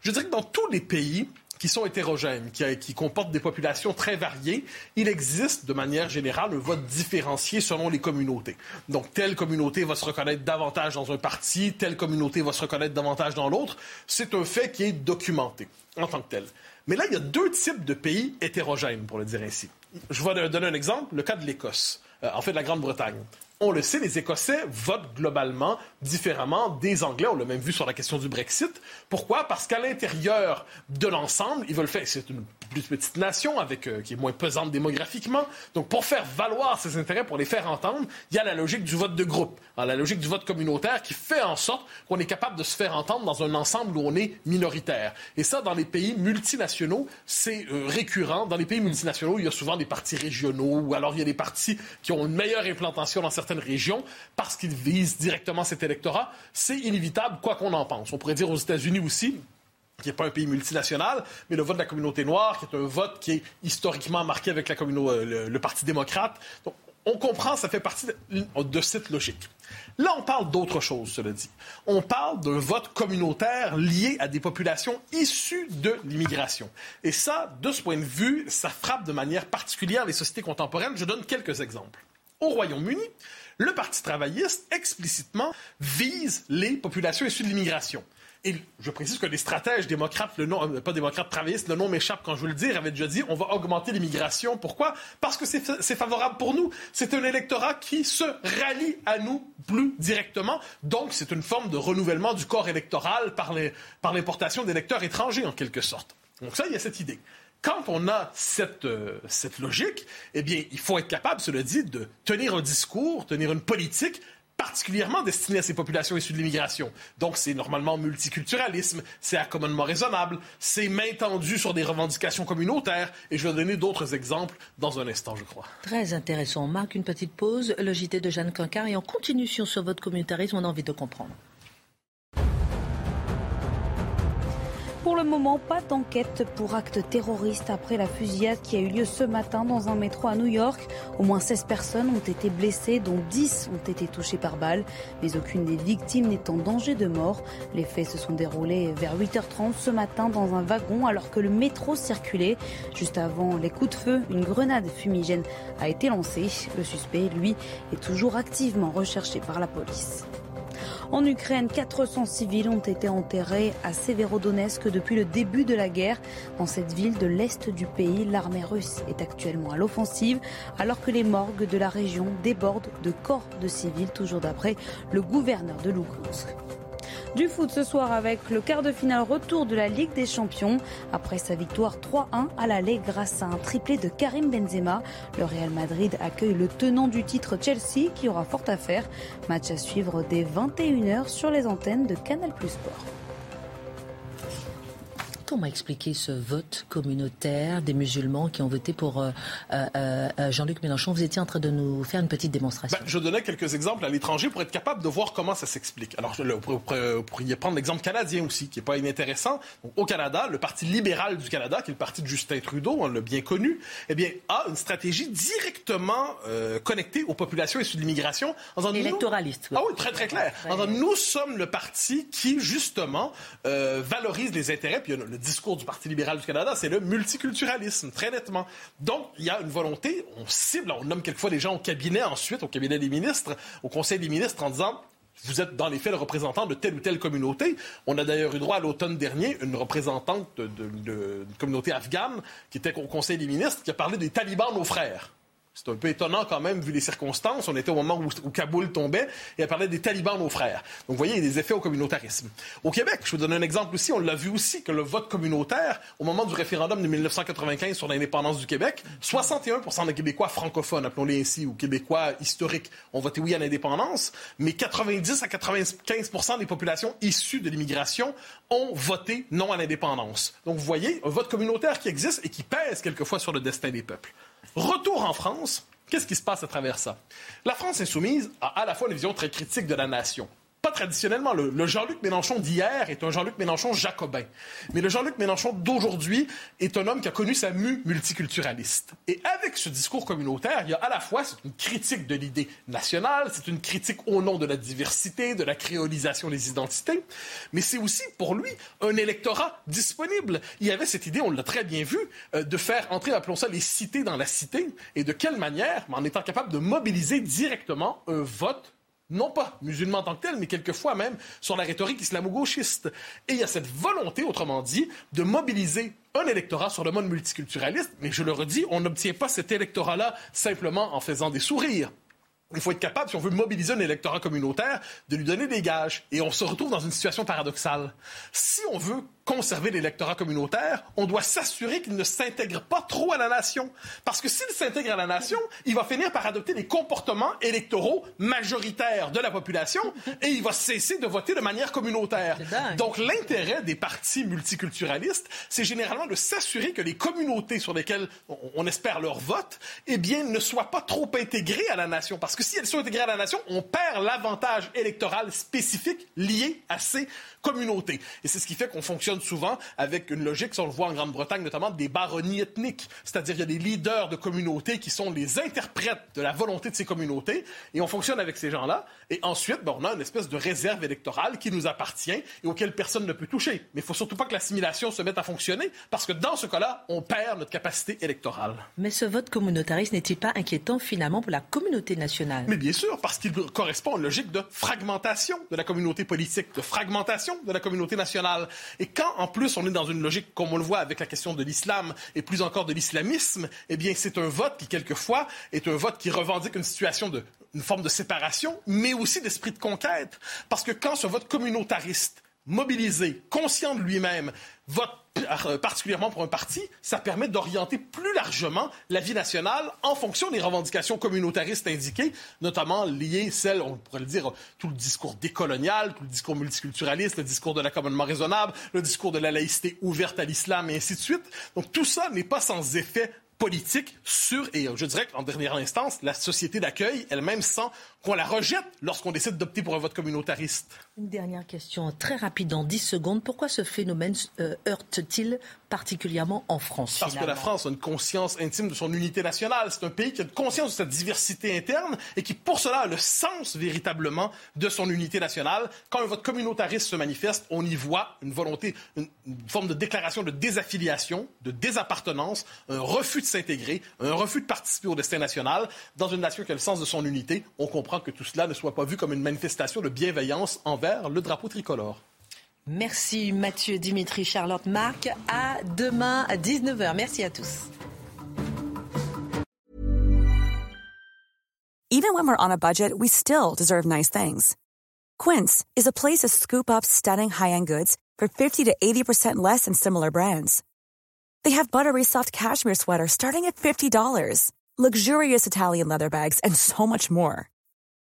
Je dirais que dans tous les pays qui sont hétérogènes, qui, qui, comportent des populations très variées, il existe de manière générale un vote différencié selon les communautés. Donc, telle communauté va se reconnaître davantage dans un parti, telle communauté va se reconnaître davantage dans l'autre. C'est un fait qui est documenté en tant que tel. Mais là, il y a deux types de pays hétérogènes, pour le dire ainsi. Je vais donner un exemple, le cas de l'Écosse, euh, en fait de la Grande-Bretagne on le sait, les Écossais votent globalement différemment des Anglais. On l'a même vu sur la question du Brexit. Pourquoi? Parce qu'à l'intérieur de l'ensemble, ils veulent faire. C'est plus petite nation avec, euh, qui est moins pesante démographiquement. Donc, pour faire valoir ses intérêts, pour les faire entendre, il y a la logique du vote de groupe, la logique du vote communautaire qui fait en sorte qu'on est capable de se faire entendre dans un ensemble où on est minoritaire. Et ça, dans les pays multinationaux, c'est euh, récurrent. Dans les pays multinationaux, il y a souvent des partis régionaux ou alors il y a des partis qui ont une meilleure implantation dans certaines régions parce qu'ils visent directement cet électorat. C'est inévitable, quoi qu'on en pense. On pourrait dire aux États-Unis aussi, qui n'est pas un pays multinational, mais le vote de la communauté noire, qui est un vote qui est historiquement marqué avec la euh, le, Parti démocrate. Donc, on comprend, ça fait partie de, cette logique. Là, on parle d'autre chose, cela dit. On parle d'un vote communautaire lié à des populations issues de l'immigration. Et ça, de ce point de vue, ça frappe de manière particulière les sociétés contemporaines. Je donne quelques exemples. Au Royaume-Uni, le Parti travailliste explicitement vise les populations issues de l'immigration. Et je précise que les stratèges démocrates, le nom, euh, pas démocrates travaillistes, le nom m'échappe quand je veux le dire, avaient déjà dit on va augmenter l'immigration. Pourquoi? Parce que c'est favorable pour nous. C'est un électorat qui se rallie à nous plus directement. Donc, c'est une forme de renouvellement du corps électoral par l'importation d'électeurs étrangers, en quelque sorte. Donc, ça, il y a cette idée. Quand on a cette, euh, cette logique, eh bien, il faut être capable, cela dit, de tenir un discours, tenir une politique particulièrement destiné à ces populations issues de l'immigration. Donc, c'est normalement multiculturalisme, c'est accommodement raisonnable, c'est main tendue sur des revendications communautaires, et je vais donner d'autres exemples dans un instant, je crois. Très intéressant. On marque une petite pause, le JT de Jeanne Cancard, et on continue sur ce vote communautarisme, on a envie de comprendre. Pour le moment, pas d'enquête pour acte terroriste après la fusillade qui a eu lieu ce matin dans un métro à New York. Au moins 16 personnes ont été blessées, dont 10 ont été touchées par balle, mais aucune des victimes n'est en danger de mort. Les faits se sont déroulés vers 8h30 ce matin dans un wagon alors que le métro circulait. Juste avant les coups de feu, une grenade fumigène a été lancée. Le suspect, lui, est toujours activement recherché par la police. En Ukraine, 400 civils ont été enterrés à Severodonetsk depuis le début de la guerre. Dans cette ville de l'est du pays, l'armée russe est actuellement à l'offensive alors que les morgues de la région débordent de corps de civils, toujours d'après le gouverneur de Lugansk. Du foot ce soir avec le quart de finale retour de la Ligue des Champions. Après sa victoire 3-1 à l'aller grâce à un triplé de Karim Benzema, le Real Madrid accueille le tenant du titre Chelsea qui aura fort à faire. Match à suivre dès 21h sur les antennes de Canal Plus Sport. Comment expliquer ce vote communautaire des musulmans qui ont voté pour euh, euh, euh, Jean-Luc Mélenchon? Vous étiez en train de nous faire une petite démonstration. Ben, je donnais quelques exemples à l'étranger pour être capable de voir comment ça s'explique. Alors, vous pourriez prendre l'exemple canadien aussi, qui n'est pas inintéressant. au Canada, le Parti libéral du Canada, qui est le parti de Justin Trudeau, on l'a bien connu, eh bien, a une stratégie directement connectée aux populations issues de l'immigration. Électoraliste. Ah oui, très, très clair. nous sommes le parti qui, justement, valorise les intérêts, puis le discours du Parti libéral du Canada, c'est le multiculturalisme, très nettement. Donc, il y a une volonté, on cible, on nomme quelquefois les gens au cabinet ensuite, au cabinet des ministres, au Conseil des ministres, en disant vous êtes dans les faits le représentant de telle ou telle communauté. On a d'ailleurs eu droit à l'automne dernier une représentante d'une communauté afghane qui était au Conseil des ministres qui a parlé des talibans, nos frères. C'est un peu étonnant quand même, vu les circonstances. On était au moment où, Kaboul tombait et elle parlait des talibans, nos frères. Donc, vous voyez, il y a des effets au communautarisme. Au Québec, je vous donne un exemple aussi. On l'a vu aussi que le vote communautaire, au moment du référendum de 1995 sur l'indépendance du Québec, 61% des Québécois francophones, appelons-les ainsi, ou Québécois historiques, ont voté oui à l'indépendance, mais 90 à 95 des populations issues de l'immigration ont voté non à l'indépendance. Donc, vous voyez, un vote communautaire qui existe et qui pèse quelquefois sur le destin des peuples. Retour en France, qu'est-ce qui se passe à travers ça? La France insoumise a à la fois une vision très critique de la nation. Pas traditionnellement. Le, Jean-Luc Mélenchon d'hier est un Jean-Luc Mélenchon jacobin. Mais le Jean-Luc Mélenchon d'aujourd'hui est un homme qui a connu sa mue multiculturaliste. Et avec ce discours communautaire, il y a à la fois, c'est une critique de l'idée nationale, c'est une critique au nom de la diversité, de la créolisation des identités, mais c'est aussi pour lui un électorat disponible. Il y avait cette idée, on l'a très bien vu, euh, de faire entrer, appelons ça, les cités dans la cité, et de quelle manière, en étant capable de mobiliser directement un vote non pas musulman en tant que tel, mais quelquefois même sur la rhétorique islamo-gauchiste. Et il y a cette volonté, autrement dit, de mobiliser un électorat sur le mode multiculturaliste, mais je le redis, on n'obtient pas cet électorat-là simplement en faisant des sourires. Il faut être capable, si on veut mobiliser un électorat communautaire, de lui donner des gages. Et on se retrouve dans une situation paradoxale. Si on veut conserver l'électorat communautaire, on doit s'assurer qu'il ne s'intègre pas trop à la nation. Parce que s'il s'intègre à la nation, il va finir par adopter des comportements électoraux majoritaires de la population et il va cesser de voter de manière communautaire. Donc l'intérêt des partis multiculturalistes, c'est généralement de s'assurer que les communautés sur lesquelles on espère leur vote, eh bien, ne soient pas trop intégrées à la nation. Parce si elles sont intégrées à la nation, on perd l'avantage électoral spécifique lié à ces communautés. Et c'est ce qui fait qu'on fonctionne souvent avec une logique, si on le voit en Grande-Bretagne notamment, des baronnies ethniques. C'est-à-dire qu'il y a des leaders de communautés qui sont les interprètes de la volonté de ces communautés, et on fonctionne avec ces gens-là. Et ensuite, ben, on a une espèce de réserve électorale qui nous appartient et auquel personne ne peut toucher. Mais il faut surtout pas que l'assimilation se mette à fonctionner, parce que dans ce cas-là, on perd notre capacité électorale. Mais ce vote communautariste n'est-il pas inquiétant finalement pour la communauté nationale? Mais bien sûr, parce qu'il correspond à une logique de fragmentation de la communauté politique, de fragmentation de la communauté nationale. Et quand, en plus, on est dans une logique, comme on le voit avec la question de l'islam et plus encore de l'islamisme, eh bien, c'est un vote qui, quelquefois, est un vote qui revendique une situation de, une forme de séparation, mais aussi d'esprit de conquête. Parce que quand ce vote communautariste, mobilisé, conscient de lui-même, vote particulièrement pour un parti, ça permet d'orienter plus largement la vie nationale en fonction des revendications communautaristes indiquées, notamment liées, celles, on pourrait le dire, tout le discours décolonial, tout le discours multiculturaliste, le discours de l'accommodement raisonnable, le discours de la laïcité ouverte à l'islam et ainsi de suite. Donc tout ça n'est pas sans effet politique sur, et je dirais qu'en dernière instance, la société d'accueil elle-même sent qu'on la rejette lorsqu'on décide d'opter pour un vote communautariste. Une dernière question très rapide, en 10 secondes. Pourquoi ce phénomène euh, heurte-t-il particulièrement en France Parce que la France a une conscience intime de son unité nationale. C'est un pays qui a une conscience de sa diversité interne et qui, pour cela, a le sens véritablement de son unité nationale. Quand un vote communautariste se manifeste, on y voit une volonté, une, forme de déclaration de désaffiliation, de désappartenance, un refus de s'intégrer, un refus de participer au destin national. Dans une nation qui a le sens de son unité, on comprend que tout cela ne soit pas vu comme une manifestation de bienveillance envers le drapeau tricolore. Merci Mathieu, Dimitri, Charlotte, Marc. À demain à 19h. Merci à tous. Even when we're on a budget, we still deserve nice things. Quince is a place to scoop up stunning high-end goods for 50 to 80% less than similar brands. They have buttery soft cashmere sweaters starting at $50, luxurious Italian leather bags, and so much more.